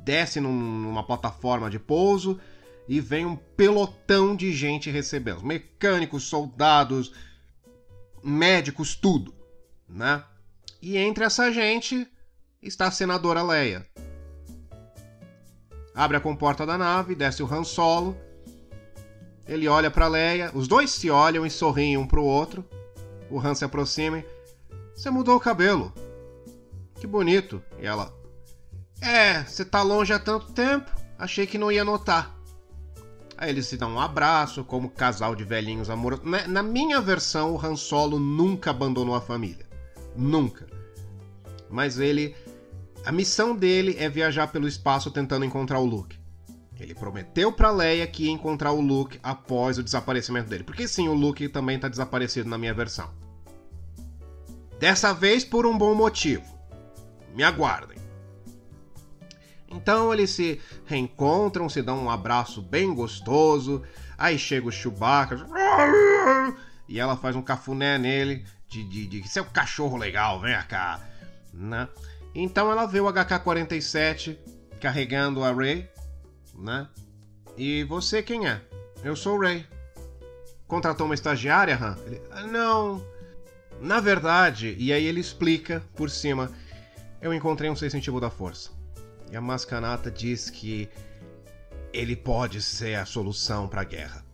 desce num, numa plataforma de pouso e vem um pelotão de gente recebendo. Mecânicos, soldados, médicos, tudo, né? E entre essa gente está a senadora Leia. Abre a comporta da nave, desce o Han Solo. Ele olha para Leia, os dois se olham e sorriem um pro outro. O Han se aproxima. Você mudou o cabelo. Que bonito. E ela: É, você tá longe há tanto tempo. Achei que não ia notar. Aí eles se dão um abraço, como casal de velhinhos amorosos. Na, na minha versão, o Han Solo nunca abandonou a família. Nunca. Mas ele. A missão dele é viajar pelo espaço tentando encontrar o Luke. Ele prometeu para Leia que ia encontrar o Luke após o desaparecimento dele. Porque sim, o Luke também tá desaparecido na minha versão. Dessa vez por um bom motivo. Me aguardem. Então eles se reencontram, se dão um abraço bem gostoso. Aí chega o Chewbacca. E ela faz um cafuné nele. De, de, de seu cachorro legal, vem cá. Né? Então ela vê o HK-47 carregando a Rey. Né? E você quem é? Eu sou o Ray. Contratou uma estagiária, Han? Ele, não. Na verdade, e aí ele explica por cima, eu encontrei um sensitivo da força. E a Mascanata diz que ele pode ser a solução para a guerra.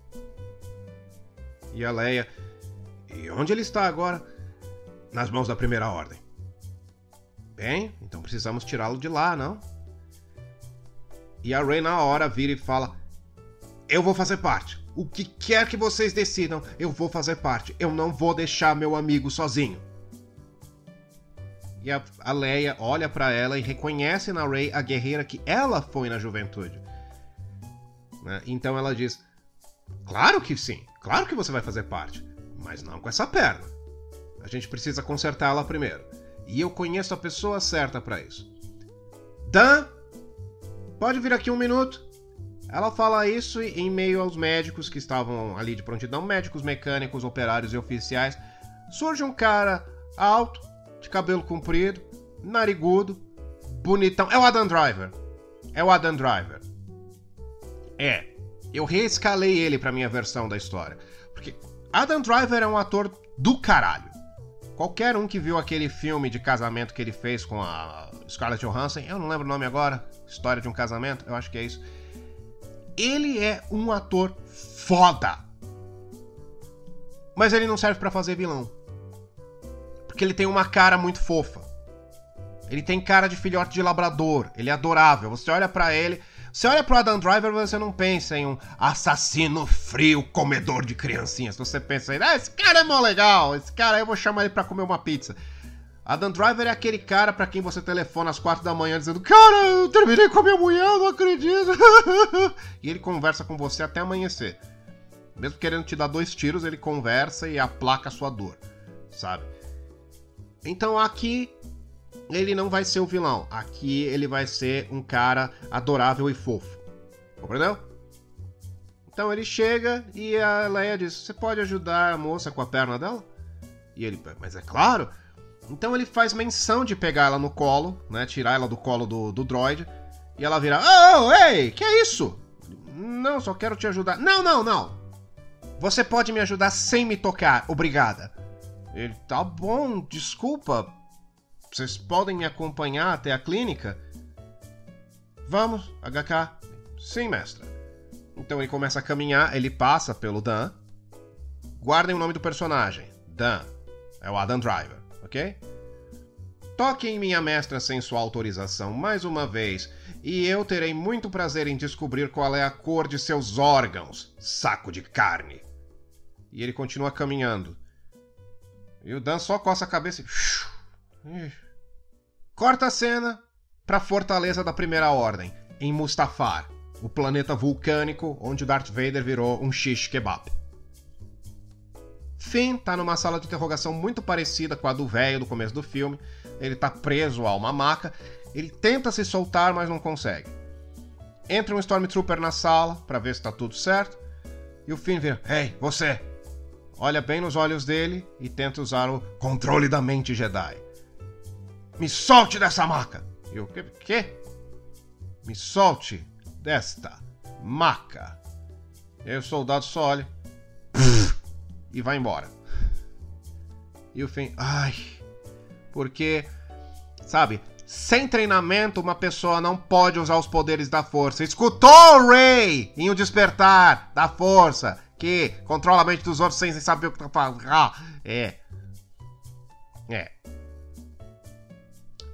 E a Leia, e onde ele está agora? Nas mãos da Primeira Ordem. Bem, então precisamos tirá-lo de lá, não? E a Rey na hora vira e fala: Eu vou fazer parte. O que quer que vocês decidam, eu vou fazer parte. Eu não vou deixar meu amigo sozinho. E a, a Leia olha para ela e reconhece na Rey a guerreira que ela foi na juventude. Né? Então ela diz: Claro que sim, claro que você vai fazer parte, mas não com essa perna. A gente precisa consertá-la primeiro. E eu conheço a pessoa certa para isso. Dan, pode vir aqui um minuto? Ela fala isso em meio aos médicos que estavam ali de prontidão, médicos, mecânicos, operários e oficiais. Surge um cara alto, de cabelo comprido, narigudo, bonitão. É o Adam Driver. É o Adam Driver. É. Eu reescalei ele pra minha versão da história. Porque Adam Driver é um ator do caralho. Qualquer um que viu aquele filme de casamento que ele fez com a Scarlett Johansson, eu não lembro o nome agora, História de um Casamento, eu acho que é isso. Ele é um ator foda. Mas ele não serve para fazer vilão. Porque ele tem uma cara muito fofa. Ele tem cara de filhote de labrador. Ele é adorável. Você olha para ele. Você olha pro Adam Driver, você não pensa em um assassino frio, comedor de criancinhas. Você pensa em, ah, esse cara é mó legal. Esse cara eu vou chamar ele pra comer uma pizza. Adam Driver é aquele cara para quem você telefona às quatro da manhã dizendo: Cara, eu terminei com a minha mulher, não acredito. e ele conversa com você até amanhecer. Mesmo querendo te dar dois tiros, ele conversa e aplaca a sua dor, sabe? Então aqui ele não vai ser o vilão. Aqui ele vai ser um cara adorável e fofo. Compreendeu? Então ele chega e a Leia diz: Você pode ajudar a moça com a perna dela? E ele, mas é claro. Então ele faz menção de pegar ela no colo, né? Tirar ela do colo do, do droid. E ela vira: Oh, ei, que é isso? Não, só quero te ajudar. Não, não, não. Você pode me ajudar sem me tocar, obrigada. Ele, tá bom, desculpa. Vocês podem me acompanhar até a clínica? Vamos, HK. Sim, mestre. Então ele começa a caminhar, ele passa pelo Dan. Guardem o nome do personagem. Dan. É o Adam Driver, ok? Toquem minha mestra sem sua autorização mais uma vez, e eu terei muito prazer em descobrir qual é a cor de seus órgãos, saco de carne. E ele continua caminhando. E o Dan só coça a cabeça e. Corta a cena para a fortaleza da Primeira Ordem, em Mustafar, o planeta vulcânico onde Darth Vader virou um shish kebab. Finn tá numa sala de interrogação muito parecida com a do velho do começo do filme. Ele tá preso a uma maca. Ele tenta se soltar, mas não consegue. Entra um Stormtrooper na sala para ver se tá tudo certo. E o Finn vira: Ei, você! Olha bem nos olhos dele e tenta usar o controle da mente Jedi. Me solte dessa maca! E o quê? Me solte desta maca. E o soldado só olha e vai embora. E o Finn, ai, porque, sabe, sem treinamento uma pessoa não pode usar os poderes da força. Escutou, Ray, em O Despertar da Força, que controla a mente dos outros sem saber o que tá falando. Ah, é. É.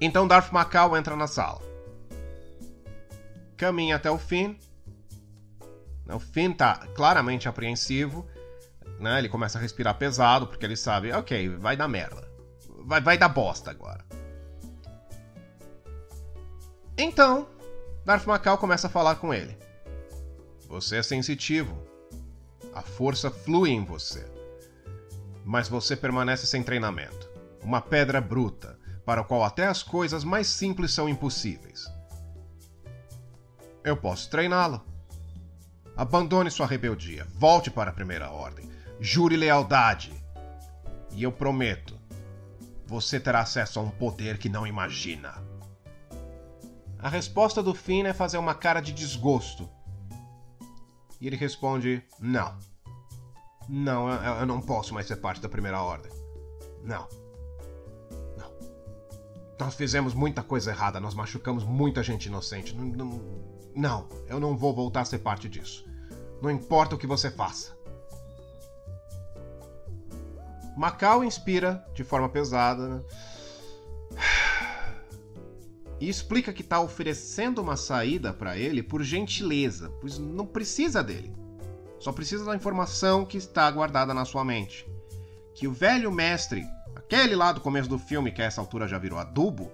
Então Darth Macau entra na sala. Caminha até o Finn. O Finn tá claramente apreensivo né? Ele começa a respirar pesado, porque ele sabe, ok, vai dar merda. Vai, vai dar bosta agora. Então, Darth Macau começa a falar com ele. Você é sensitivo. A força flui em você. Mas você permanece sem treinamento. Uma pedra bruta, para a qual até as coisas mais simples são impossíveis. Eu posso treiná-lo. Abandone sua rebeldia. Volte para a primeira ordem. Jure lealdade. E eu prometo, você terá acesso a um poder que não imagina. A resposta do Finn é fazer uma cara de desgosto. E ele responde: Não. Não, eu, eu não posso mais ser parte da Primeira Ordem. Não. Não. Nós fizemos muita coisa errada, nós machucamos muita gente inocente. Não, não, não, eu não vou voltar a ser parte disso. Não importa o que você faça. Macau inspira de forma pesada né? e explica que está oferecendo uma saída para ele por gentileza, pois não precisa dele. Só precisa da informação que está guardada na sua mente. Que o velho mestre, aquele lá do começo do filme, que a essa altura já virou adubo,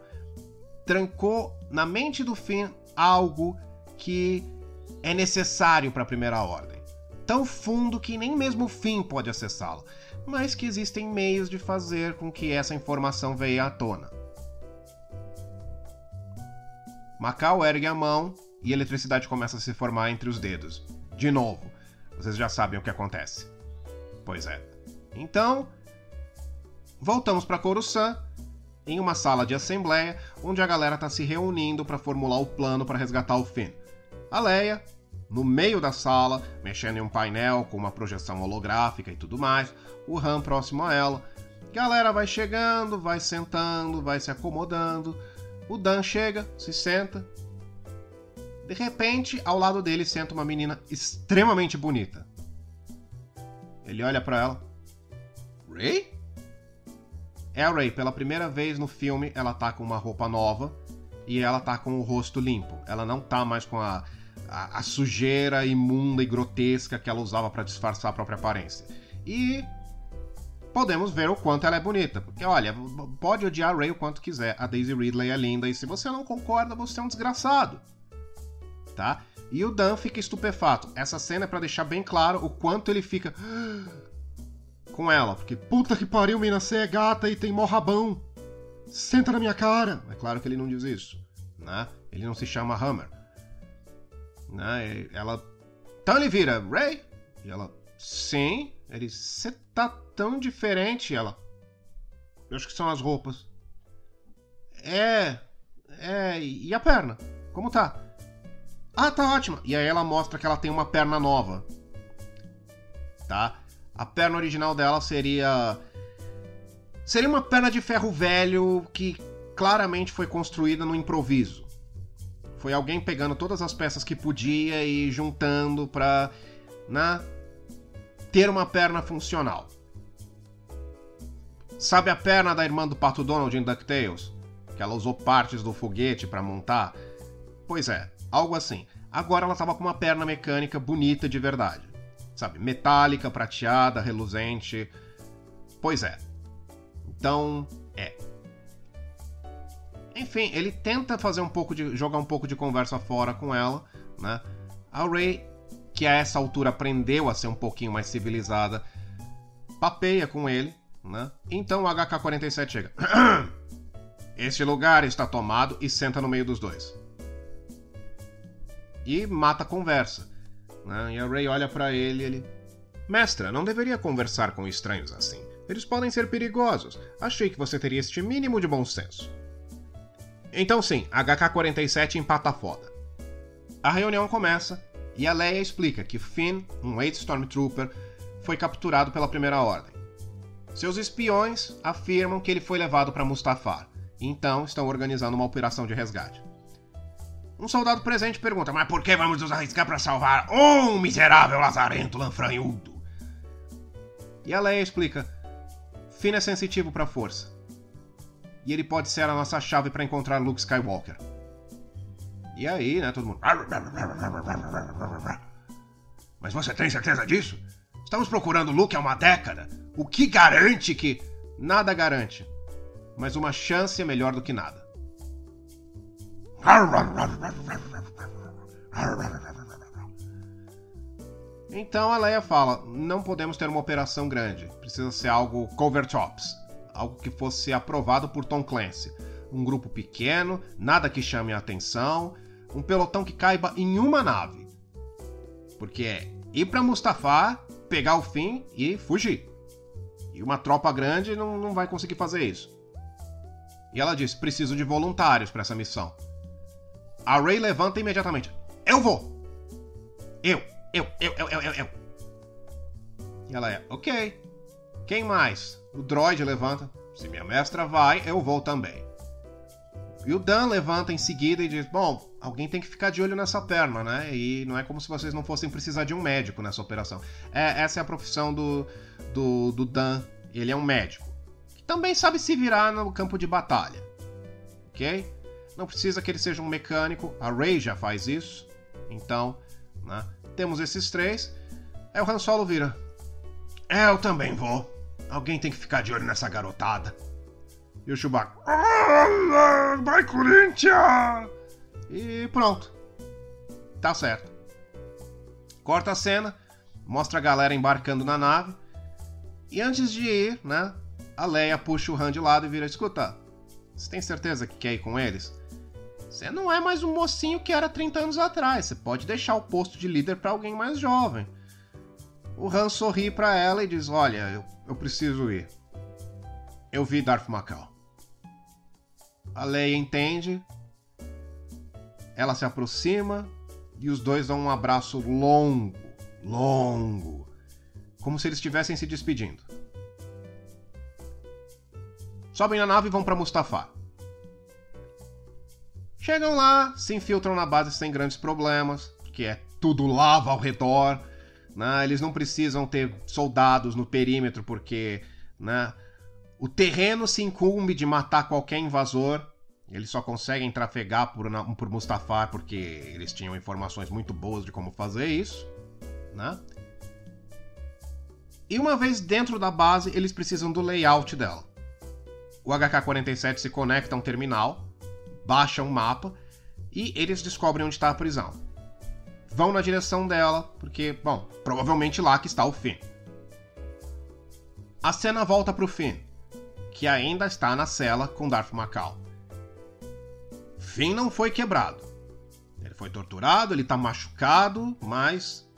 trancou na mente do Finn algo que é necessário para a Primeira Ordem. Tão fundo que nem mesmo o Finn pode acessá-lo mas que existem meios de fazer com que essa informação venha à tona. Macau ergue a mão e a eletricidade começa a se formar entre os dedos. De novo, vocês já sabem o que acontece. Pois é. Então, voltamos para Coruscant, em uma sala de assembleia, onde a galera está se reunindo para formular o plano para resgatar o Finn. A Leia, no meio da sala, mexendo em um painel com uma projeção holográfica e tudo mais, o RAM próximo a ela. Galera vai chegando, vai sentando, vai se acomodando. O Dan chega, se senta. De repente, ao lado dele senta uma menina extremamente bonita. Ele olha para ela. Ray? É a Ray, pela primeira vez no filme, ela tá com uma roupa nova e ela tá com o rosto limpo. Ela não tá mais com a a, a sujeira imunda e grotesca que ela usava para disfarçar a própria aparência. E podemos ver o quanto ela é bonita. Porque, olha, pode odiar a Ray o quanto quiser. A Daisy Ridley é linda e se você não concorda, você é um desgraçado. Tá? E o Dan fica estupefato. Essa cena é para deixar bem claro o quanto ele fica com ela. Porque puta que pariu, mina, você é gata e tem mó rabão. Senta na minha cara! É claro que ele não diz isso, né? Ele não se chama Hammer. Né? Ela. Então ele vira, Ray? E ela, sim. Ele, você tá tão diferente. E ela, eu acho que são as roupas. É. É. E a perna? Como tá? Ah, tá ótima. E aí ela mostra que ela tem uma perna nova. Tá? A perna original dela seria. Seria uma perna de ferro velho que claramente foi construída no improviso. Foi alguém pegando todas as peças que podia e juntando pra. Né, ter uma perna funcional. Sabe a perna da irmã do Pato Donald em DuckTales? Que ela usou partes do foguete para montar? Pois é, algo assim. Agora ela tava com uma perna mecânica bonita de verdade. Sabe, metálica, prateada, reluzente. Pois é. Então. Enfim, ele tenta fazer um pouco de. jogar um pouco de conversa fora com ela, né? A Ray, que a essa altura aprendeu a ser um pouquinho mais civilizada, papeia com ele, né? Então o HK-47 chega. Este lugar está tomado e senta no meio dos dois. E mata a conversa. Né? E a Ray olha para ele e ele. Mestra, não deveria conversar com estranhos assim. Eles podem ser perigosos. Achei que você teria este mínimo de bom senso. Então sim, HK-47 empata foda. A reunião começa e a Leia explica que Finn, um 8 Stormtrooper, foi capturado pela Primeira Ordem. Seus espiões afirmam que ele foi levado para Mustafar, então estão organizando uma operação de resgate. Um soldado presente pergunta: Mas por que vamos nos arriscar para salvar um miserável lazarento lanfranhudo? E a Leia explica: Finn é sensitivo para a força. E ele pode ser a nossa chave para encontrar Luke Skywalker. E aí, né, todo mundo. Mas você tem certeza disso? Estamos procurando Luke há uma década. O que garante que. Nada garante. Mas uma chance é melhor do que nada. Então a Leia fala: não podemos ter uma operação grande. Precisa ser algo covert ops. Algo que fosse aprovado por Tom Clancy. Um grupo pequeno, nada que chame a atenção. Um pelotão que caiba em uma nave. Porque é ir para Mustafar, pegar o fim e fugir. E uma tropa grande não, não vai conseguir fazer isso. E ela diz: preciso de voluntários para essa missão. A Ray levanta imediatamente. Eu vou! Eu, eu, eu, eu, eu, eu, eu. E ela é, ok. Quem mais? O droid levanta. Se minha mestra vai, eu vou também. E o Dan levanta em seguida e diz: Bom, alguém tem que ficar de olho nessa perna, né? E não é como se vocês não fossem precisar de um médico nessa operação. É, essa é a profissão do, do, do Dan. Ele é um médico. Que também sabe se virar no campo de batalha. Ok? Não precisa que ele seja um mecânico. A Ray já faz isso. Então, né? Temos esses três. Aí o Han Solo vira. É, eu também vou. Alguém tem que ficar de olho nessa garotada. E o Chewbacca. Vai, Corinthians! E pronto. Tá certo. Corta a cena, mostra a galera embarcando na nave. E antes de ir, né? A Leia puxa o Han de lado e vira: Escuta, você tem certeza que quer ir com eles? Você não é mais um mocinho que era 30 anos atrás. Você pode deixar o posto de líder para alguém mais jovem. O Han sorri para ela e diz: Olha, eu, eu preciso ir. Eu vi Darth Macau. A Leia entende. Ela se aproxima e os dois dão um abraço longo, longo, como se eles estivessem se despedindo. Sobem na nave e vão para Mustafar. Chegam lá, se infiltram na base sem grandes problemas, porque é tudo lava ao redor. Né? Eles não precisam ter soldados no perímetro, porque né, o terreno se incumbe de matar qualquer invasor. Eles só conseguem trafegar por, por Mustafar porque eles tinham informações muito boas de como fazer isso. Né? E uma vez dentro da base, eles precisam do layout dela. O HK-47 se conecta a um terminal, baixa um mapa e eles descobrem onde está a prisão. Vão na direção dela, porque, bom, provavelmente lá que está o Finn. A cena volta pro Finn que ainda está na cela com Darth Macau. Finn não foi quebrado. Ele foi torturado, ele tá machucado, mas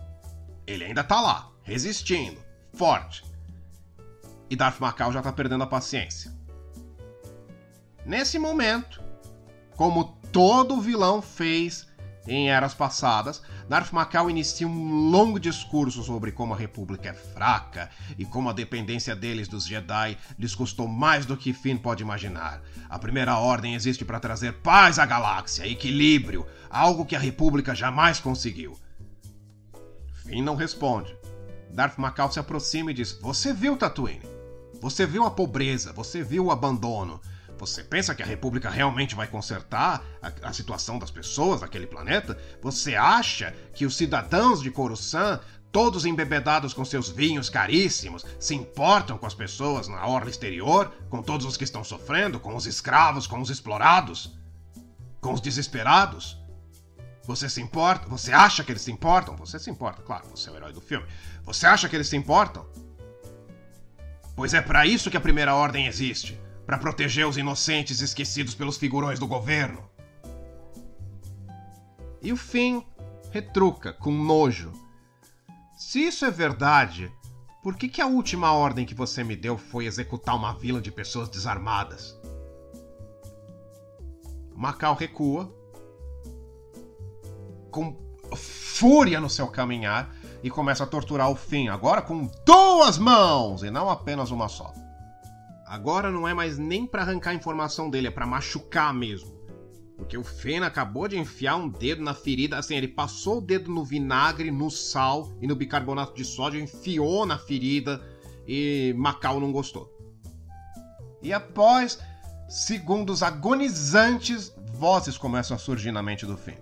ele ainda tá lá, resistindo, forte. E Darth Macau já tá perdendo a paciência. Nesse momento, como todo vilão fez em eras passadas, Darth Macau inicia um longo discurso sobre como a República é fraca e como a dependência deles dos Jedi lhes custou mais do que Finn pode imaginar. A Primeira Ordem existe para trazer paz à galáxia, equilíbrio, algo que a República jamais conseguiu. Finn não responde. Darth Macau se aproxima e diz: Você viu Tatooine? Você viu a pobreza, você viu o abandono. Você pensa que a República realmente vai consertar a, a, situação das pessoas daquele planeta? Você acha que os cidadãos de Coruscant, todos embebedados com seus vinhos caríssimos, se importam com as pessoas na orla exterior, com todos os que estão sofrendo, com os escravos, com os explorados, com os desesperados? Você se importa? Você acha que eles se importam? Você se importa, claro, você é o herói do filme. Você acha que eles se importam? Pois é para isso que a Primeira Ordem existe para proteger os inocentes esquecidos pelos figurões do governo. E o Finn retruca com nojo. Se isso é verdade, por que, que a última ordem que você me deu foi executar uma vila de pessoas desarmadas? Macau recua, com fúria no seu caminhar, e começa a torturar o Finn, agora com duas mãos e não apenas uma só. Agora não é mais nem para arrancar a informação dele, é para machucar mesmo. Porque o Fena acabou de enfiar um dedo na ferida, assim, ele passou o dedo no vinagre, no sal e no bicarbonato de sódio, enfiou na ferida e Macau não gostou. E após segundos agonizantes, vozes começam a surgir na mente do Finn.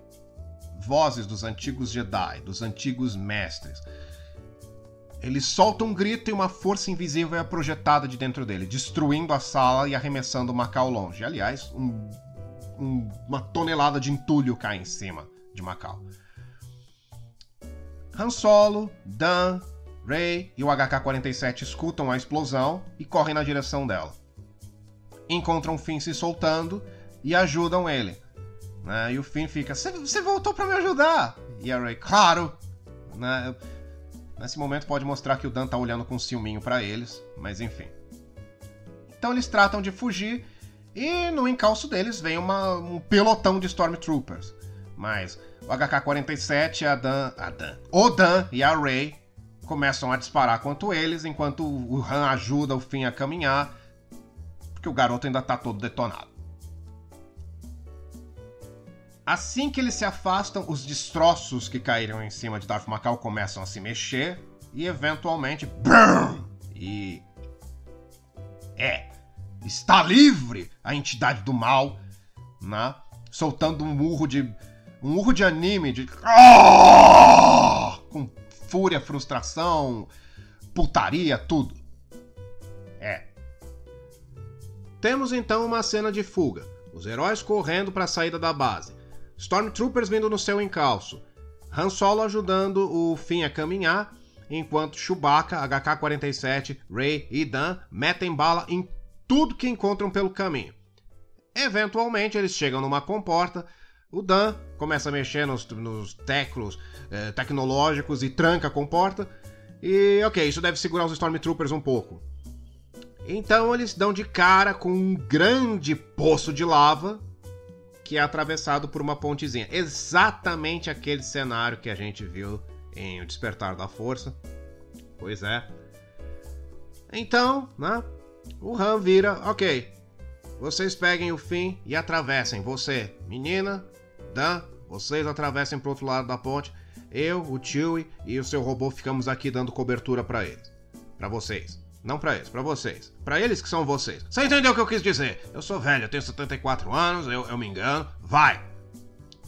Vozes dos antigos Jedi, dos antigos mestres, ele solta um grito e uma força invisível é projetada de dentro dele, destruindo a sala e arremessando o Macau longe. Aliás, um, um, uma tonelada de entulho cai em cima de Macau. Han Solo, Dan, Rey e o HK-47 escutam a explosão e correm na direção dela. Encontram Finn se soltando e ajudam ele. Né? E o Finn fica: Você voltou para me ajudar? E a Rey: Claro! Né? Nesse momento pode mostrar que o Dan tá olhando com ciúminho para eles, mas enfim. Então eles tratam de fugir e no encalço deles vem uma, um pelotão de Stormtroopers. Mas o HK-47, a Dan, a Dan, o Dan e a Rey começam a disparar contra eles, enquanto o Han ajuda o Finn a caminhar, porque o garoto ainda tá todo detonado. Assim que eles se afastam, os destroços que caíram em cima de Darth Macau começam a se mexer e eventualmente. BUM! E. É! Está livre a entidade do mal, né? Soltando um murro de. Um murro de anime de. Ah! Com fúria, frustração, putaria, tudo. É. Temos então uma cena de fuga. Os heróis correndo para a saída da base. Stormtroopers vindo no seu encalço. Han Solo ajudando o Finn a caminhar, enquanto Chewbacca, HK-47, Rey e Dan metem bala em tudo que encontram pelo caminho. Eventualmente eles chegam numa comporta, o Dan começa a mexer nos, nos teclos eh, tecnológicos e tranca a comporta. E ok, isso deve segurar os Stormtroopers um pouco. Então eles dão de cara com um grande poço de lava que é atravessado por uma pontezinha. Exatamente aquele cenário que a gente viu em O Despertar da Força. Pois é. Então, né? O Han vira, ok. Vocês peguem o fim e atravessem. Você, menina, Dan, vocês atravessem pro outro lado da ponte. Eu, o Chewie e o seu robô ficamos aqui dando cobertura para eles. Para vocês. Não para eles, para vocês. Para eles que são vocês. Você entendeu o que eu quis dizer? Eu sou velho, eu tenho 74 anos, eu, eu me engano. Vai!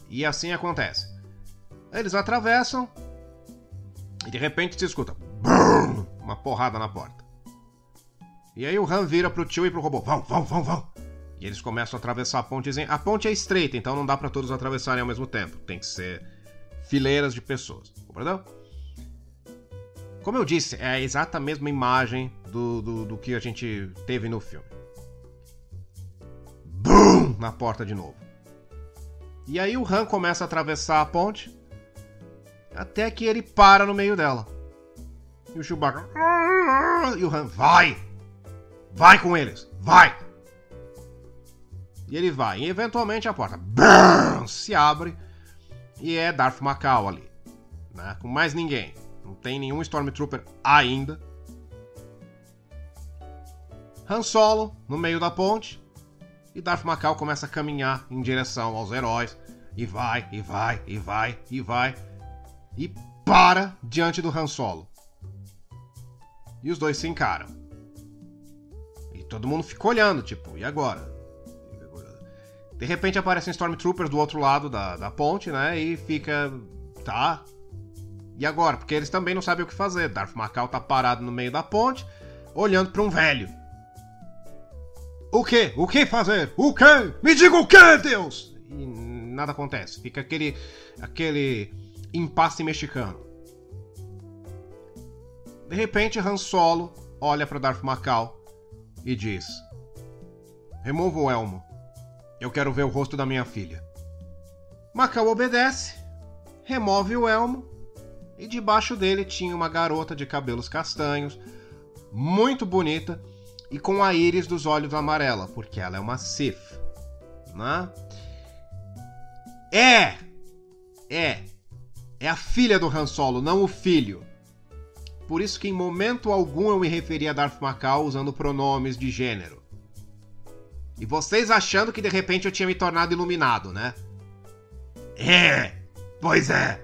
E assim acontece. Eles atravessam e de repente se escuta BUM! uma porrada na porta. E aí o Han vira pro tio e pro robô: Vão, vão, vão, vão! E eles começam a atravessar a pontezinha. A ponte é estreita, então não dá para todos atravessarem ao mesmo tempo. Tem que ser fileiras de pessoas. Compreendeu? Como eu disse, é a exata mesma imagem do, do, do que a gente teve no filme. na porta de novo. E aí o Han começa a atravessar a ponte até que ele para no meio dela. E o Chewbacca. E o Han, vai! Vai com eles! Vai! E ele vai. E eventualmente a porta se abre e é Darth Macau ali. Né? Com mais ninguém. Não tem nenhum Stormtrooper ainda. Han Solo no meio da ponte. E Darth Macau começa a caminhar em direção aos heróis. E vai, e vai, e vai, e vai. E para diante do Han Solo. E os dois se encaram. E todo mundo fica olhando, tipo, e agora? De repente aparecem Stormtroopers do outro lado da, da ponte, né? E fica. Tá. E agora? Porque eles também não sabem o que fazer. Darth Macau tá parado no meio da ponte, olhando para um velho. O que? O que fazer? O que? Me diga o que, Deus! E nada acontece. Fica aquele. aquele impasse mexicano. De repente, Han Solo olha para Darth Macau e diz: Remova o elmo. Eu quero ver o rosto da minha filha. Macau obedece, remove o elmo e debaixo dele tinha uma garota de cabelos castanhos, muito bonita e com a íris dos olhos amarela, porque ela é uma Sith, né? É, é, é a filha do Han Solo, não o filho. Por isso que em momento algum eu me referi a Darth Macau usando pronomes de gênero. E vocês achando que de repente eu tinha me tornado iluminado, né? É, pois é.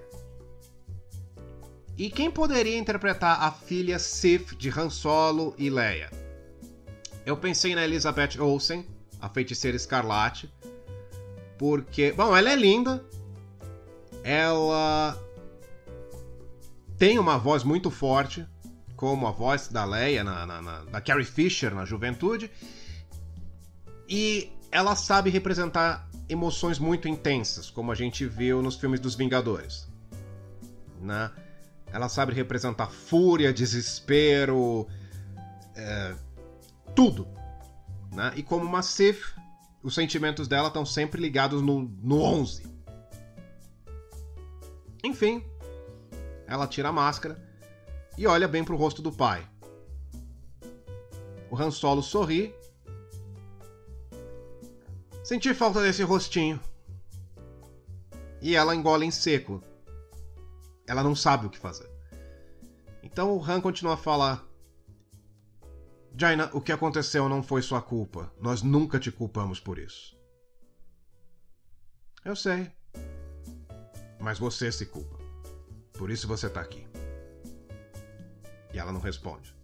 E quem poderia interpretar a filha Sif de Han Solo e Leia? Eu pensei na Elizabeth Olsen, a feiticeira escarlate, porque, bom, ela é linda, ela tem uma voz muito forte, como a voz da Leia, na, na, na, da Carrie Fisher na juventude, e ela sabe representar emoções muito intensas, como a gente viu nos filmes dos Vingadores. Né? Ela sabe representar fúria, desespero, é, tudo. Né? E como uma Sith, os sentimentos dela estão sempre ligados no, no 11. Enfim, ela tira a máscara e olha bem pro rosto do pai. O Han Solo sorri Senti falta desse rostinho. E ela engole em seco. Ela não sabe o que fazer. Então o Han continua a falar: Jaina, o que aconteceu não foi sua culpa. Nós nunca te culpamos por isso. Eu sei. Mas você se culpa. Por isso você tá aqui. E ela não responde.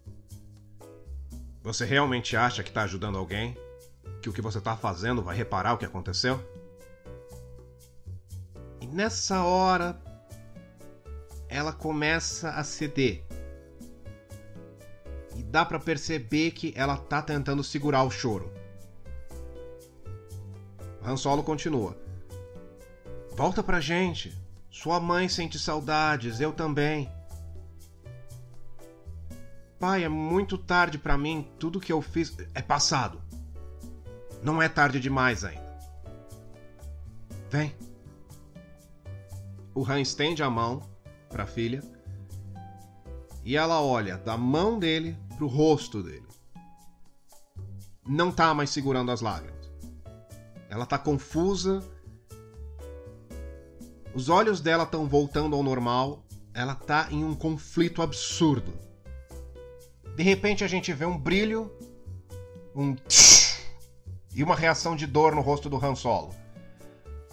Você realmente acha que tá ajudando alguém? que o que você está fazendo vai reparar o que aconteceu? E nessa hora, ela começa a ceder. E dá para perceber que ela tá tentando segurar o choro. Han Solo continua. Volta pra gente. Sua mãe sente saudades, eu também. Pai, é muito tarde para mim. Tudo que eu fiz é passado. Não é tarde demais ainda. Vem. O Han estende a mão para a filha e ela olha da mão dele pro rosto dele. Não tá mais segurando as lágrimas. Ela tá confusa. Os olhos dela estão voltando ao normal. Ela tá em um conflito absurdo. De repente a gente vê um brilho, um tsh, e uma reação de dor no rosto do Han Solo.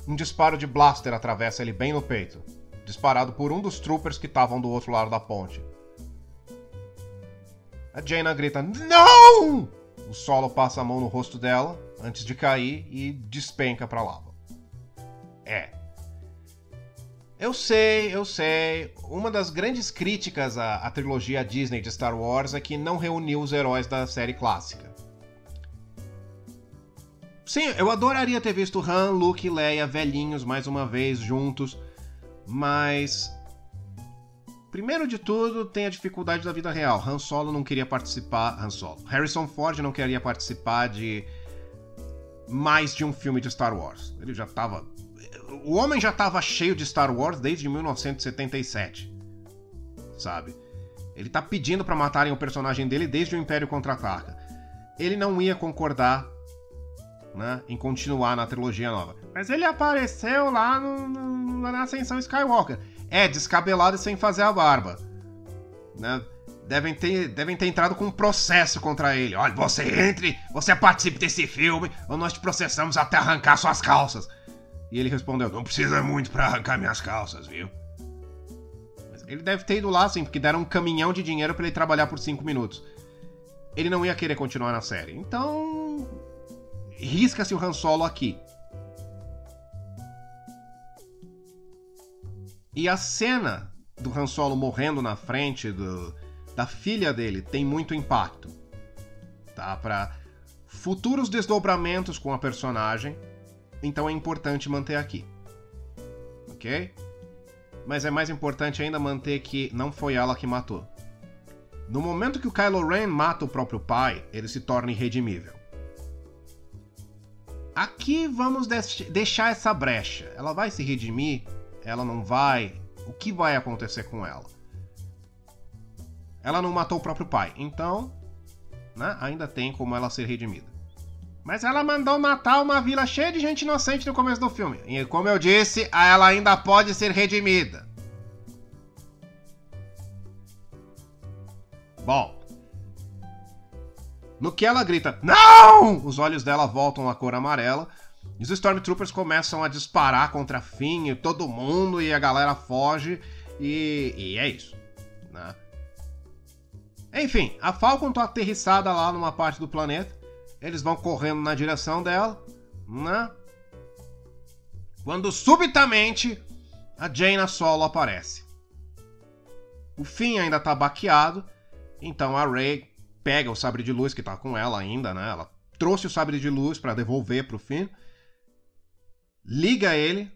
Um disparo de blaster atravessa ele bem no peito, disparado por um dos troopers que estavam do outro lado da ponte. A Jaina grita: Não! O Solo passa a mão no rosto dela antes de cair e despenca pra lava. É. Eu sei, eu sei. Uma das grandes críticas à, à trilogia Disney de Star Wars é que não reuniu os heróis da série clássica. Sim, eu adoraria ter visto Han, Luke e Leia velhinhos mais uma vez juntos, mas Primeiro de tudo, tem a dificuldade da vida real. Han Solo não queria participar. Han Solo. Harrison Ford não queria participar de mais de um filme de Star Wars. Ele já tava. O homem já tava cheio de Star Wars desde 1977. Sabe? Ele tá pedindo para matarem o personagem dele desde o Império Contra-Ataca. Ele não ia concordar né, em continuar na trilogia nova. Mas ele apareceu lá no, no, na Ascensão Skywalker. É, descabelado e sem fazer a barba. Né? Devem ter, devem ter entrado com um processo contra ele. Olha, você entre, você participe desse filme, ou nós te processamos até arrancar suas calças. E ele respondeu: Não precisa muito para arrancar minhas calças, viu? Ele deve ter ido lá, sim, porque deram um caminhão de dinheiro para ele trabalhar por 5 minutos. Ele não ia querer continuar na série. Então. Risca-se o Han Solo aqui. E a cena do Han Solo morrendo na frente do, da filha dele tem muito impacto. Tá? Para futuros desdobramentos com a personagem. Então é importante manter aqui. Ok? Mas é mais importante ainda manter que não foi ela que matou. No momento que o Kylo Ren mata o próprio pai, ele se torna irredimível. Aqui vamos deixar essa brecha. Ela vai se redimir? Ela não vai? O que vai acontecer com ela? Ela não matou o próprio pai, então né, ainda tem como ela ser redimida. Mas ela mandou matar uma vila cheia de gente inocente no começo do filme. E como eu disse, ela ainda pode ser redimida. Bom. No que ela grita, não! Os olhos dela voltam à cor amarela. Os Stormtroopers começam a disparar contra Finn e todo mundo, e a galera foge. E, e é isso. Né? Enfim, a Falcon tá aterrissada lá numa parte do planeta. Eles vão correndo na direção dela, né? Quando subitamente a Jaina Solo aparece. O Finn ainda tá baqueado, então a Rey pega o sabre de luz que tá com ela ainda, né? Ela trouxe o sabre de luz para devolver pro Finn. Liga ele.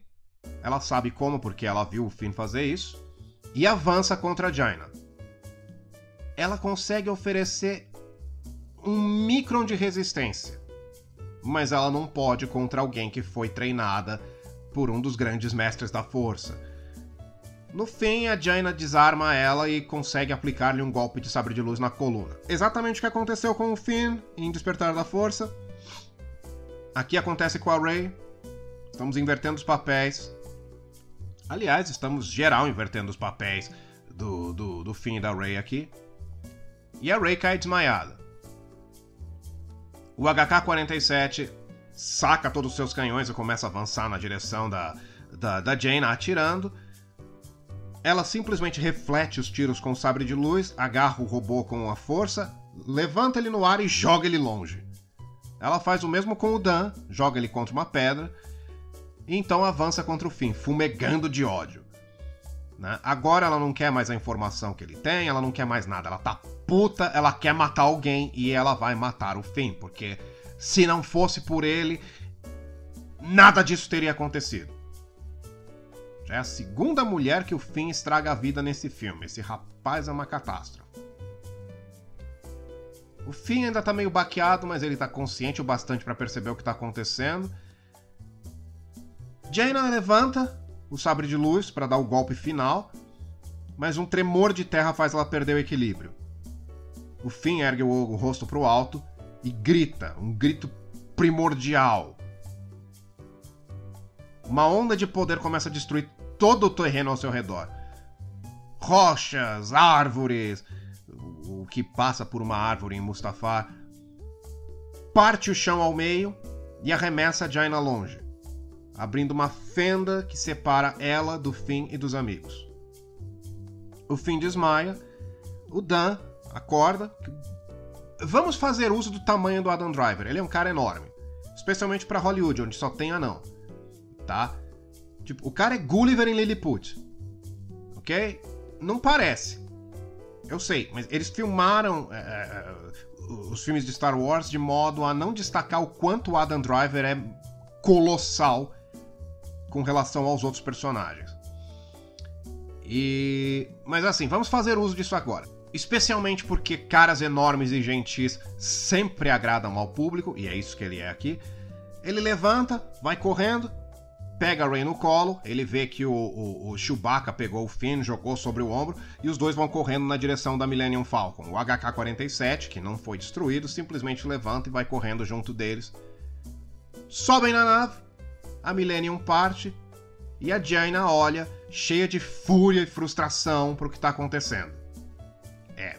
Ela sabe como porque ela viu o Finn fazer isso e avança contra a Jaina. Ela consegue oferecer um micron de resistência. Mas ela não pode contra alguém que foi treinada por um dos grandes mestres da força. No fim, a Jaina desarma ela e consegue aplicar-lhe um golpe de sabre de luz na coluna. Exatamente o que aconteceu com o Finn em Despertar da Força. Aqui acontece com a Rey. Estamos invertendo os papéis. Aliás, estamos geral invertendo os papéis do, do, do e da Rey aqui. E a Rey cai desmaiada. O HK-47 saca todos os seus canhões e começa a avançar na direção da, da, da Jane, atirando. Ela simplesmente reflete os tiros com o sabre de luz, agarra o robô com a força, levanta ele no ar e joga ele longe. Ela faz o mesmo com o Dan, joga ele contra uma pedra, e então avança contra o fim, fumegando de ódio. Né? Agora ela não quer mais a informação que ele tem, ela não quer mais nada, ela tá puta, ela quer matar alguém e ela vai matar o Finn, porque se não fosse por ele, nada disso teria acontecido. Já é a segunda mulher que o Finn estraga a vida nesse filme. Esse rapaz é uma catástrofe. O Finn ainda tá meio baqueado, mas ele tá consciente o bastante para perceber o que tá acontecendo. Jaina levanta o sabre de luz para dar o golpe final, mas um tremor de terra faz ela perder o equilíbrio. O Finn ergue o, rosto para o alto e grita, um grito primordial. Uma onda de poder começa a destruir todo o terreno ao seu redor. Rochas, árvores, o que passa por uma árvore em Mustafar, parte o chão ao meio e arremessa Jaina longe, abrindo uma fenda que separa ela do Finn e dos amigos. O Finn desmaia, o Dan acorda. Vamos fazer uso do tamanho do Adam Driver. Ele é um cara enorme. Especialmente para Hollywood, onde só tem anão. Tá? Tipo, o cara é Gulliver em Lilliput. Ok? Não parece. Eu sei, mas eles filmaram é, é, os filmes de Star Wars de modo a não destacar o quanto o Adam Driver é colossal com relação aos outros personagens. E. Mas assim, vamos fazer uso disso agora especialmente porque caras enormes e gentis sempre agradam ao público, e é isso que ele é aqui. Ele levanta, vai correndo, pega a Rey no colo, ele vê que o, o, o, Chewbacca pegou o Finn, jogou sobre o ombro, e os dois vão correndo na direção da Millennium Falcon. O HK-47, que não foi destruído, simplesmente levanta e vai correndo junto deles. Sobem na nave, a Millennium parte, e a Jaina olha, cheia de fúria e frustração pro que tá acontecendo. É.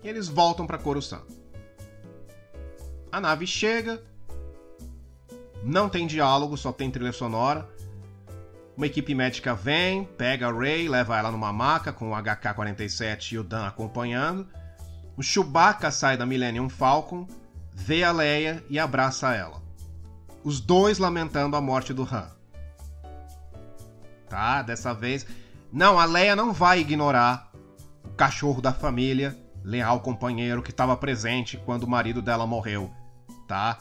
E eles voltam para Coruscant. A nave chega, não tem diálogo, só tem trilha sonora. Uma equipe médica vem, pega a Ray, leva ela numa maca com o HK-47 e o Dan acompanhando. O Chewbacca sai da Millennium Falcon, vê a Leia e abraça ela. Os dois lamentando a morte do Han. Tá, dessa vez. Não, a Leia não vai ignorar o cachorro da família, leal companheiro que estava presente quando o marido dela morreu, tá?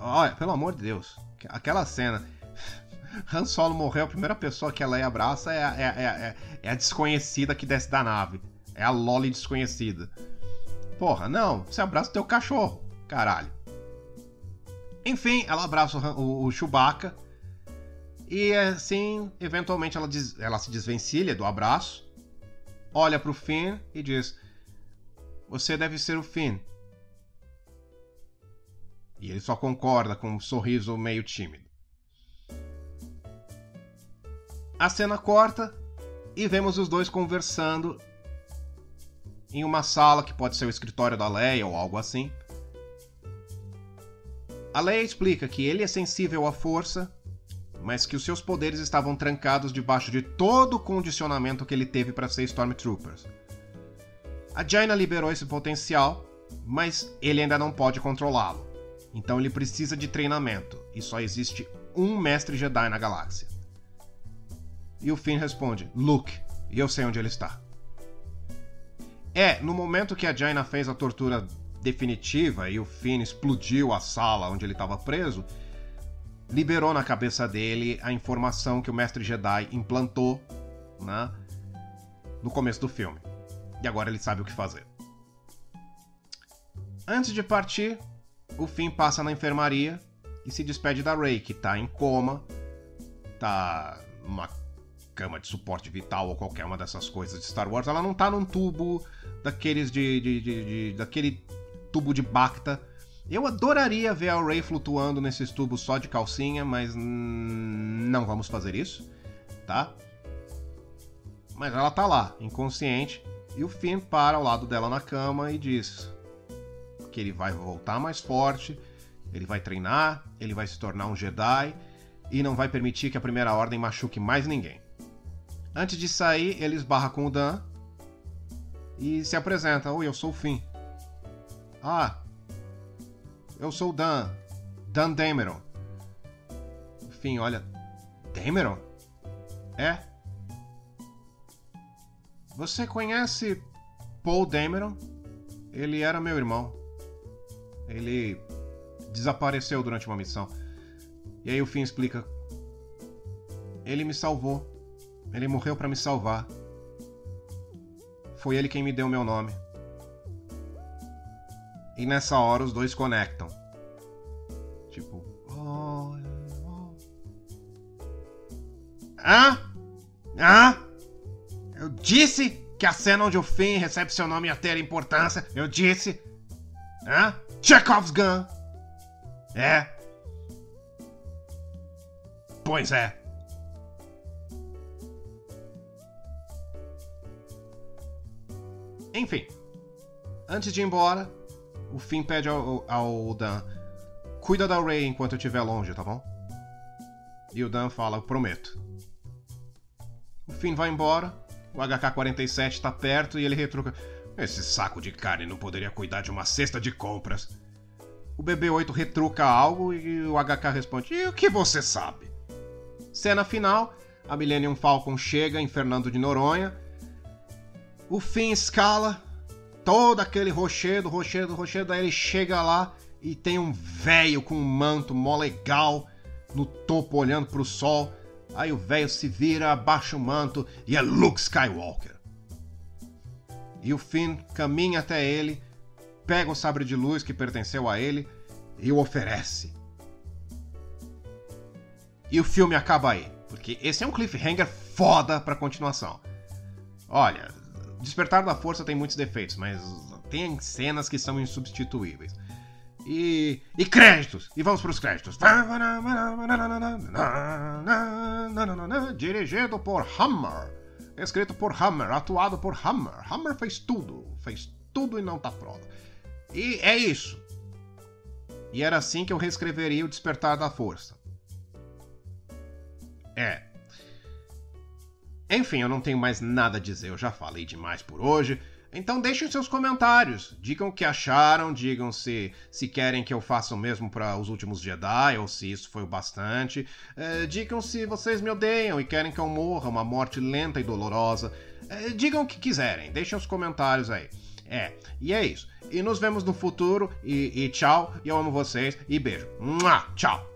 Olha, pelo amor de Deus, aquela cena. Han Solo morreu, a primeira pessoa que ela Leia abraça é a, é, é, é a desconhecida que desce da nave. É a Loli desconhecida. Porra, não, você abraça o teu cachorro, caralho. Enfim, ela abraça o, o, Chewbacca. E assim, eventualmente ela, des, ela se desvencilha do abraço, olha pro Finn e diz: Você deve ser o Finn. E ele só concorda com um sorriso meio tímido. A cena corta e vemos os dois conversando em uma sala que pode ser o escritório da Leia ou algo assim. A Leia explica que ele é sensível à força, mas que os seus poderes estavam trancados debaixo de todo o condicionamento que ele teve para ser Stormtroopers. A Jaina liberou esse potencial, mas ele ainda não pode controlá-lo. Então ele precisa de treinamento, e só existe um mestre Jedi na galáxia. E o Finn responde: Luke, eu sei onde ele está. É, no momento que a Jaina fez a tortura definitiva e o Finn explodiu a sala onde ele estava preso, liberou na cabeça dele a informação que o mestre Jedi implantou né, no começo do filme. E agora ele sabe o que fazer. Antes de partir, o Finn passa na enfermaria e se despede da Rey, que tá em coma, tá numa cama de suporte vital ou qualquer uma dessas coisas de Star Wars. Ela não tá num tubo daqueles de. de, de, de daquele tubo de Bacta. Eu adoraria ver a Rey flutuando nesses tubos só de calcinha, mas não vamos fazer isso, tá? Mas ela tá lá, inconsciente, e o Finn para ao lado dela na cama e diz: que ele vai voltar mais forte, ele vai treinar, ele vai se tornar um Jedi e não vai permitir que a Primeira Ordem machuque mais ninguém. Antes de sair, ele esbarra com o Dan e se apresenta: Oi, eu sou o Finn. Ah, eu sou o Dan, Dan Dameron. Finn olha: Dameron? É? Você conhece Paul Dameron? Ele era meu irmão. Ele desapareceu durante uma missão. E aí o Finn explica: Ele me salvou. Ele morreu para me salvar. Foi ele quem me deu meu nome. E nessa hora os dois conectam. Tipo, oh, oh. Ah? Ah? Eu disse que a cena onde o Finn recebe seu nome ia ter importância. Eu disse. Hã? Chekhov's gun. É. Pois é. Enfim. Antes de ir embora, o Finn pede ao, ao Dan: Cuida da Ray enquanto eu estiver longe, tá bom? E o Dan fala: prometo. O Finn vai embora, o HK-47 tá perto e ele retruca: esse saco de carne não poderia cuidar de uma cesta de compras. O BB-8 retruca algo e o HK responde: E o que você sabe? Cena final: a Millennium Falcon chega em Fernando de Noronha. O Finn escala todo aquele rochedo, rochedo, rochedo. Aí ele chega lá e tem um velho com um manto mó legal no topo olhando pro sol. Aí o velho se vira, abaixa o manto e é Luke Skywalker. E o Finn caminha até ele, pega o sabre de luz que pertenceu a ele e o oferece. E o filme acaba aí, porque esse é um cliffhanger foda pra continuação. Olha, Despertar da Força tem muitos defeitos, mas tem cenas que são insubstituíveis. E, e créditos! E vamos para os créditos. Dirigido por Hammer. Escrito por Hammer, atuado por Hammer. Hammer fez tudo. Fez tudo e não tá pronto. E é isso. E era assim que eu reescreveria o Despertar da Força. É. Enfim, eu não tenho mais nada a dizer, eu já falei demais por hoje. Então deixem seus comentários, digam o que acharam, digam se, se querem que eu faça o mesmo para os últimos Jedi ou se isso foi o bastante. É, digam se vocês me odeiam e querem que eu morra uma morte lenta e dolorosa. É, digam o que quiserem, deixem os comentários aí. É, e é isso. E nos vemos no futuro. E, e tchau. E eu amo vocês. E beijo. Mua, tchau.